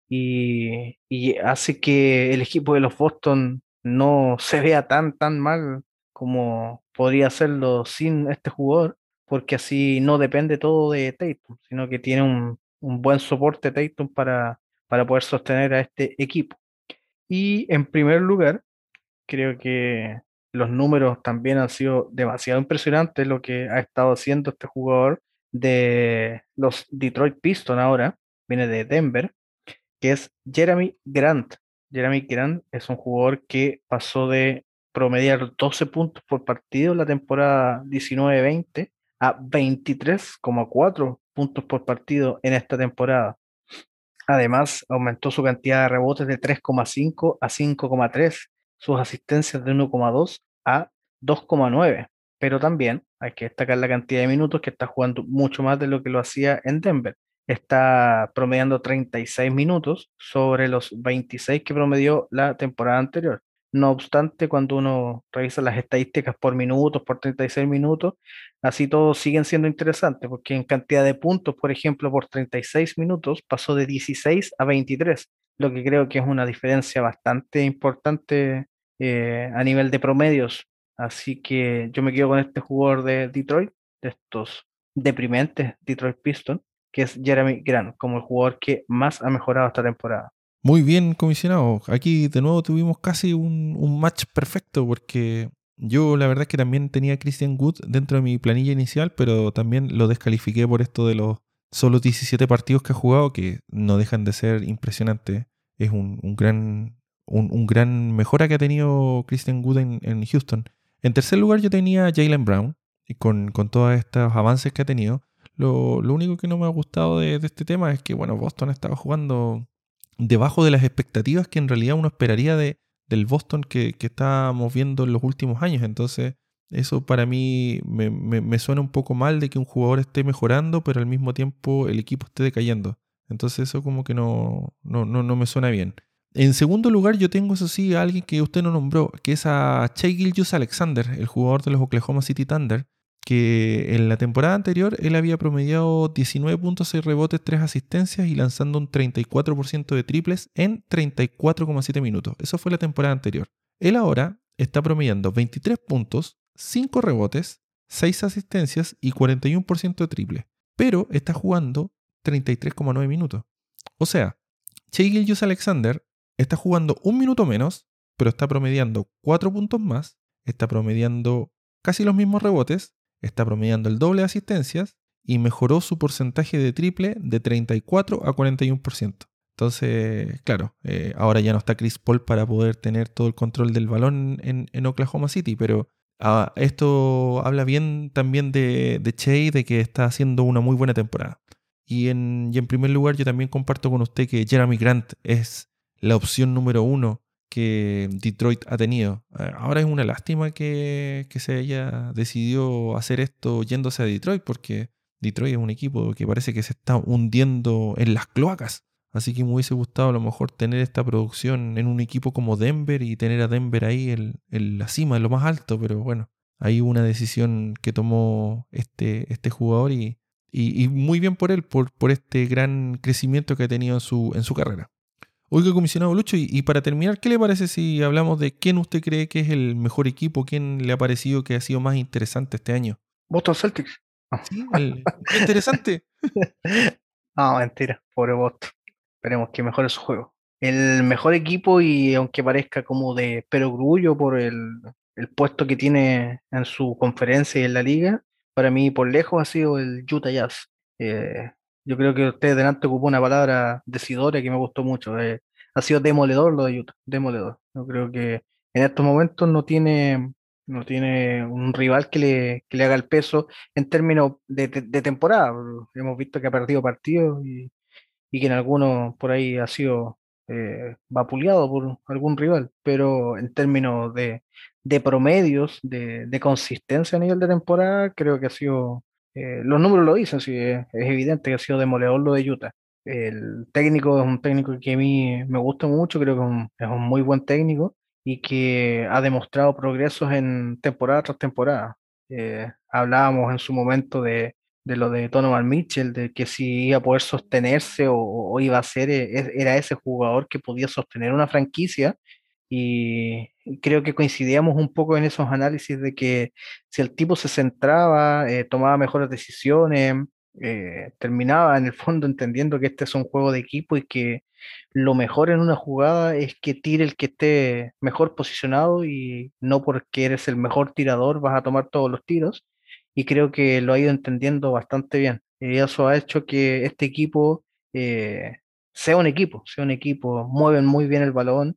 y, hace que el equipo de los Boston no se vea tan, tan mal como podría hacerlo sin este jugador, porque así no depende todo de Tatum, sino que tiene un, un buen soporte Tatum para, para poder sostener a este equipo. Y en primer lugar, creo que los números también han sido demasiado impresionantes lo que ha estado haciendo este jugador de los Detroit Pistons ahora, viene de Denver, que es Jeremy Grant. Jeremy Grant es un jugador que pasó de promediar 12 puntos por partido en la temporada 19-20 a 23,4 puntos por partido en esta temporada. Además, aumentó su cantidad de rebotes de 3,5 a 5,3, sus asistencias de 1,2 a 2,9 pero también hay que destacar la cantidad de minutos que está jugando mucho más de lo que lo hacía en Denver. Está promediando 36 minutos sobre los 26 que promedió la temporada anterior. No obstante, cuando uno revisa las estadísticas por minutos, por 36 minutos, así todos siguen siendo interesantes, porque en cantidad de puntos, por ejemplo, por 36 minutos pasó de 16 a 23, lo que creo que es una diferencia bastante importante eh, a nivel de promedios Así que yo me quedo con este jugador de Detroit, de estos deprimentes Detroit Pistons, que es Jeremy Grant, como el jugador que más ha mejorado esta temporada.
Muy bien, comisionado. Aquí de nuevo tuvimos casi un, match perfecto porque yo la verdad es que también tenía a Christian Wood dentro de mi planilla inicial, pero también lo descalifiqué por esto de los solo 17 partidos que ha jugado, que no dejan de ser impresionantes. Es un, gran un, gran mejora que ha tenido Christian Wood en Houston. En tercer lugar yo tenía a Jalen Brown, y con, todos estos avances que ha tenido. Lo, único que no me ha gustado de, este tema es que, bueno, Boston estaba jugando debajo de las expectativas que en realidad uno esperaría de, del Boston que, que estábamos viendo en los últimos años. Entonces, eso para mí me, me- me suena un poco mal de que un jugador esté mejorando, pero al mismo tiempo el equipo esté decayendo. Entonces eso como que no, no, no, no me suena bien. En segundo lugar, yo tengo, eso a alguien que usted no nombró, que es a Shea Gilgeous Alexander, el jugador de los Oklahoma City Thunder, que en la temporada anterior él había promediado 19.6 rebotes, 3 asistencias y lanzando un 34% de triples en 34,7 minutos. Eso fue la temporada anterior. Él ahora está promediando 23 puntos, 5 rebotes, 6 asistencias y 41% de triple. Pero está jugando 33,9 minutos. O sea, Shea Gilgeous Alexander está jugando un minuto menos, pero está promediando 4 puntos más, está promediando casi los mismos rebotes, está promediando el doble de asistencias y mejoró su porcentaje de triple de 34 a 41%. Entonces, claro, eh, ahora ya no está Chris Paul para poder tener todo el control del balón en, Oklahoma City, pero ah, esto habla bien también de, de de que está haciendo una muy buena temporada. Y en primer lugar, yo también comparto con usted que Jeremy Grant es la opción número uno que Detroit ha tenido. Eh, Ahora es una lástima que, que se haya decidido hacer esto yéndose a Detroit, porque Detroit es un equipo que parece que se está hundiendo en las cloacas. Así que me hubiese gustado a lo mejor tener esta producción en un equipo como Denver y tener a Denver ahí en, la cima, en lo más alto, pero bueno, hay una decisión que tomó este, este jugador y, muy bien por él, por, este gran crecimiento que ha tenido en su, en su carrera. Oiga, comisionado Lucho, y, y para terminar, ¿qué le parece si hablamos de quién usted cree que es el mejor equipo? ¿Quién le ha parecido que ha sido más interesante este año?
Boston Celtics.
Sí, el- interesante.
No, mentira, pobre Boston. Esperemos que mejore su juego. El mejor equipo, y aunque parezca como de perogrullo por el, el puesto que tiene en su conferencia y en la liga, para mí por lejos ha sido el Utah Jazz. Eh, yo creo que usted delante ocupó una palabra decidora que me gustó mucho. eh, ha sido demoledor lo de Utah, demoledor. Yo creo que en estos momentos no tiene, no tiene un rival que le, que le haga el peso en términos de, de- temporada. Hemos visto que ha perdido partidos y, y que en algunos por ahí ha sido eh, vapuleado por algún rival, pero en términos de, de promedios, de, de consistencia a nivel de temporada, creo que ha sido, eh, los números lo dicen, sí, es, es evidente que ha sido demoledor lo de Utah. El técnico es un técnico que a mí me gusta mucho, creo que es un, muy buen técnico y que ha demostrado progresos en temporada tras temporada. Eh, hablábamos en su momento de, de lo de Donovan Mitchell, de que si iba a poder sostenerse o, o iba a ser, eh, es- era ese jugador que podía sostener una franquicia. Y creo que coincidíamos un poco en esos análisis de que si el tipo se centraba, eh, tomaba mejores decisiones, eh, terminaba en el fondo entendiendo que este es un juego de equipo y que lo mejor en una jugada es que tire el que esté mejor posicionado y no porque eres el mejor tirador vas a tomar todos los tiros. Y creo que lo ha ido entendiendo bastante bien. Y eso ha hecho que este equipo eh, sea un equipo, sea un equipo, mueven muy bien el balón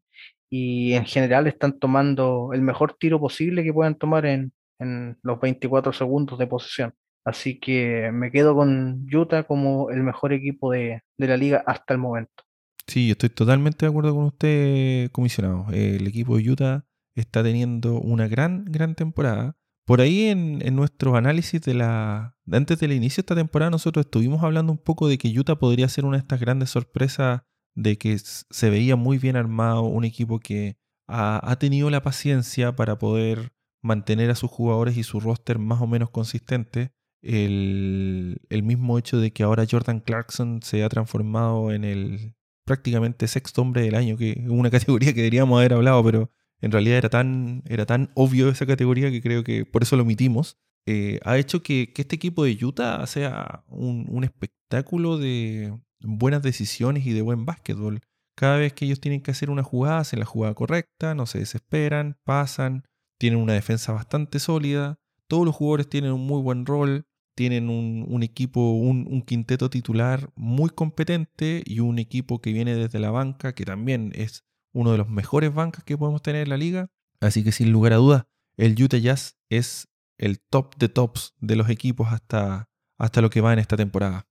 y en general están tomando el mejor tiro posible que puedan tomar en, en los 24 segundos de posesión. Así que me quedo con Utah como el mejor equipo de, de la liga hasta el momento.
Sí, estoy totalmente de acuerdo con usted, comisionado. El equipo de Utah está teniendo una gran, gran temporada. Por ahí en, en nuestros análisis de la. Antes del inicio de esta temporada, nosotros estuvimos hablando un poco de que Utah podría ser una de estas grandes sorpresas de que se veía muy bien armado, un equipo que ha, ha tenido la paciencia para poder mantener a sus jugadores y su roster más o menos consistente. El, el mismo hecho de que ahora Jordan Clarkson se ha transformado en el prácticamente sexto hombre del año, que es una categoría que deberíamos haber hablado, pero en realidad era tan, era tan obvio esa categoría que creo que por eso lo omitimos. eh, ha hecho que, que este equipo de Utah sea un, un espectáculo de buenas decisiones y de buen básquetbol. Cada vez que ellos tienen que hacer una jugada, hacen la jugada correcta, no se desesperan, pasan, tienen una defensa bastante sólida, todos los jugadores tienen un muy buen rol, tienen un, equipo, un, un quinteto titular muy competente y un equipo que viene desde la banca, que también es uno de los mejores bancas que podemos tener en la liga. Así que sin lugar a dudas, el Utah Jazz es el top de tops de los equipos hasta, hasta lo que va en esta temporada.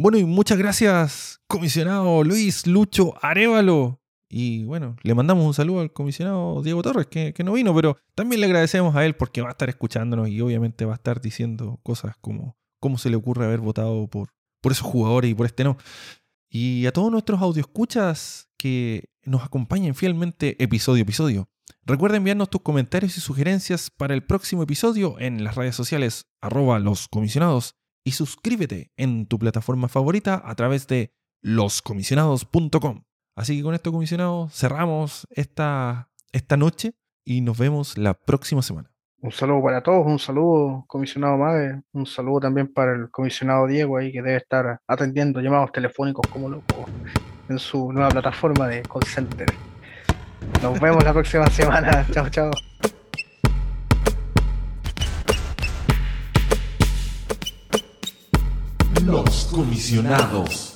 Bueno, y muchas gracias, comisionado Luis Lucho Arevalo. Y bueno, le mandamos un saludo al comisionado Diego Torres, que, no vino, pero también le agradecemos a él porque va a estar escuchándonos y obviamente va a estar diciendo cosas como cómo se le ocurre haber votado por, por esos jugadores y por este no. Y a todos nuestros escuchas que nos acompañen fielmente episodio a episodio. Recuerda enviarnos tus comentarios y sugerencias para el próximo episodio en las redes sociales arroba los comisionados y suscríbete en tu plataforma favorita a través de loscomisionados.com. Así que con esto, comisionado, cerramos esta, esta noche y nos vemos la próxima semana.
Un saludo para todos, un saludo, comisionado Made, un saludo también para el comisionado Diego ahí que debe estar atendiendo llamados telefónicos como loco en su nueva plataforma de call center. Nos vemos la próxima semana. Chao, chao.
Los comisionados.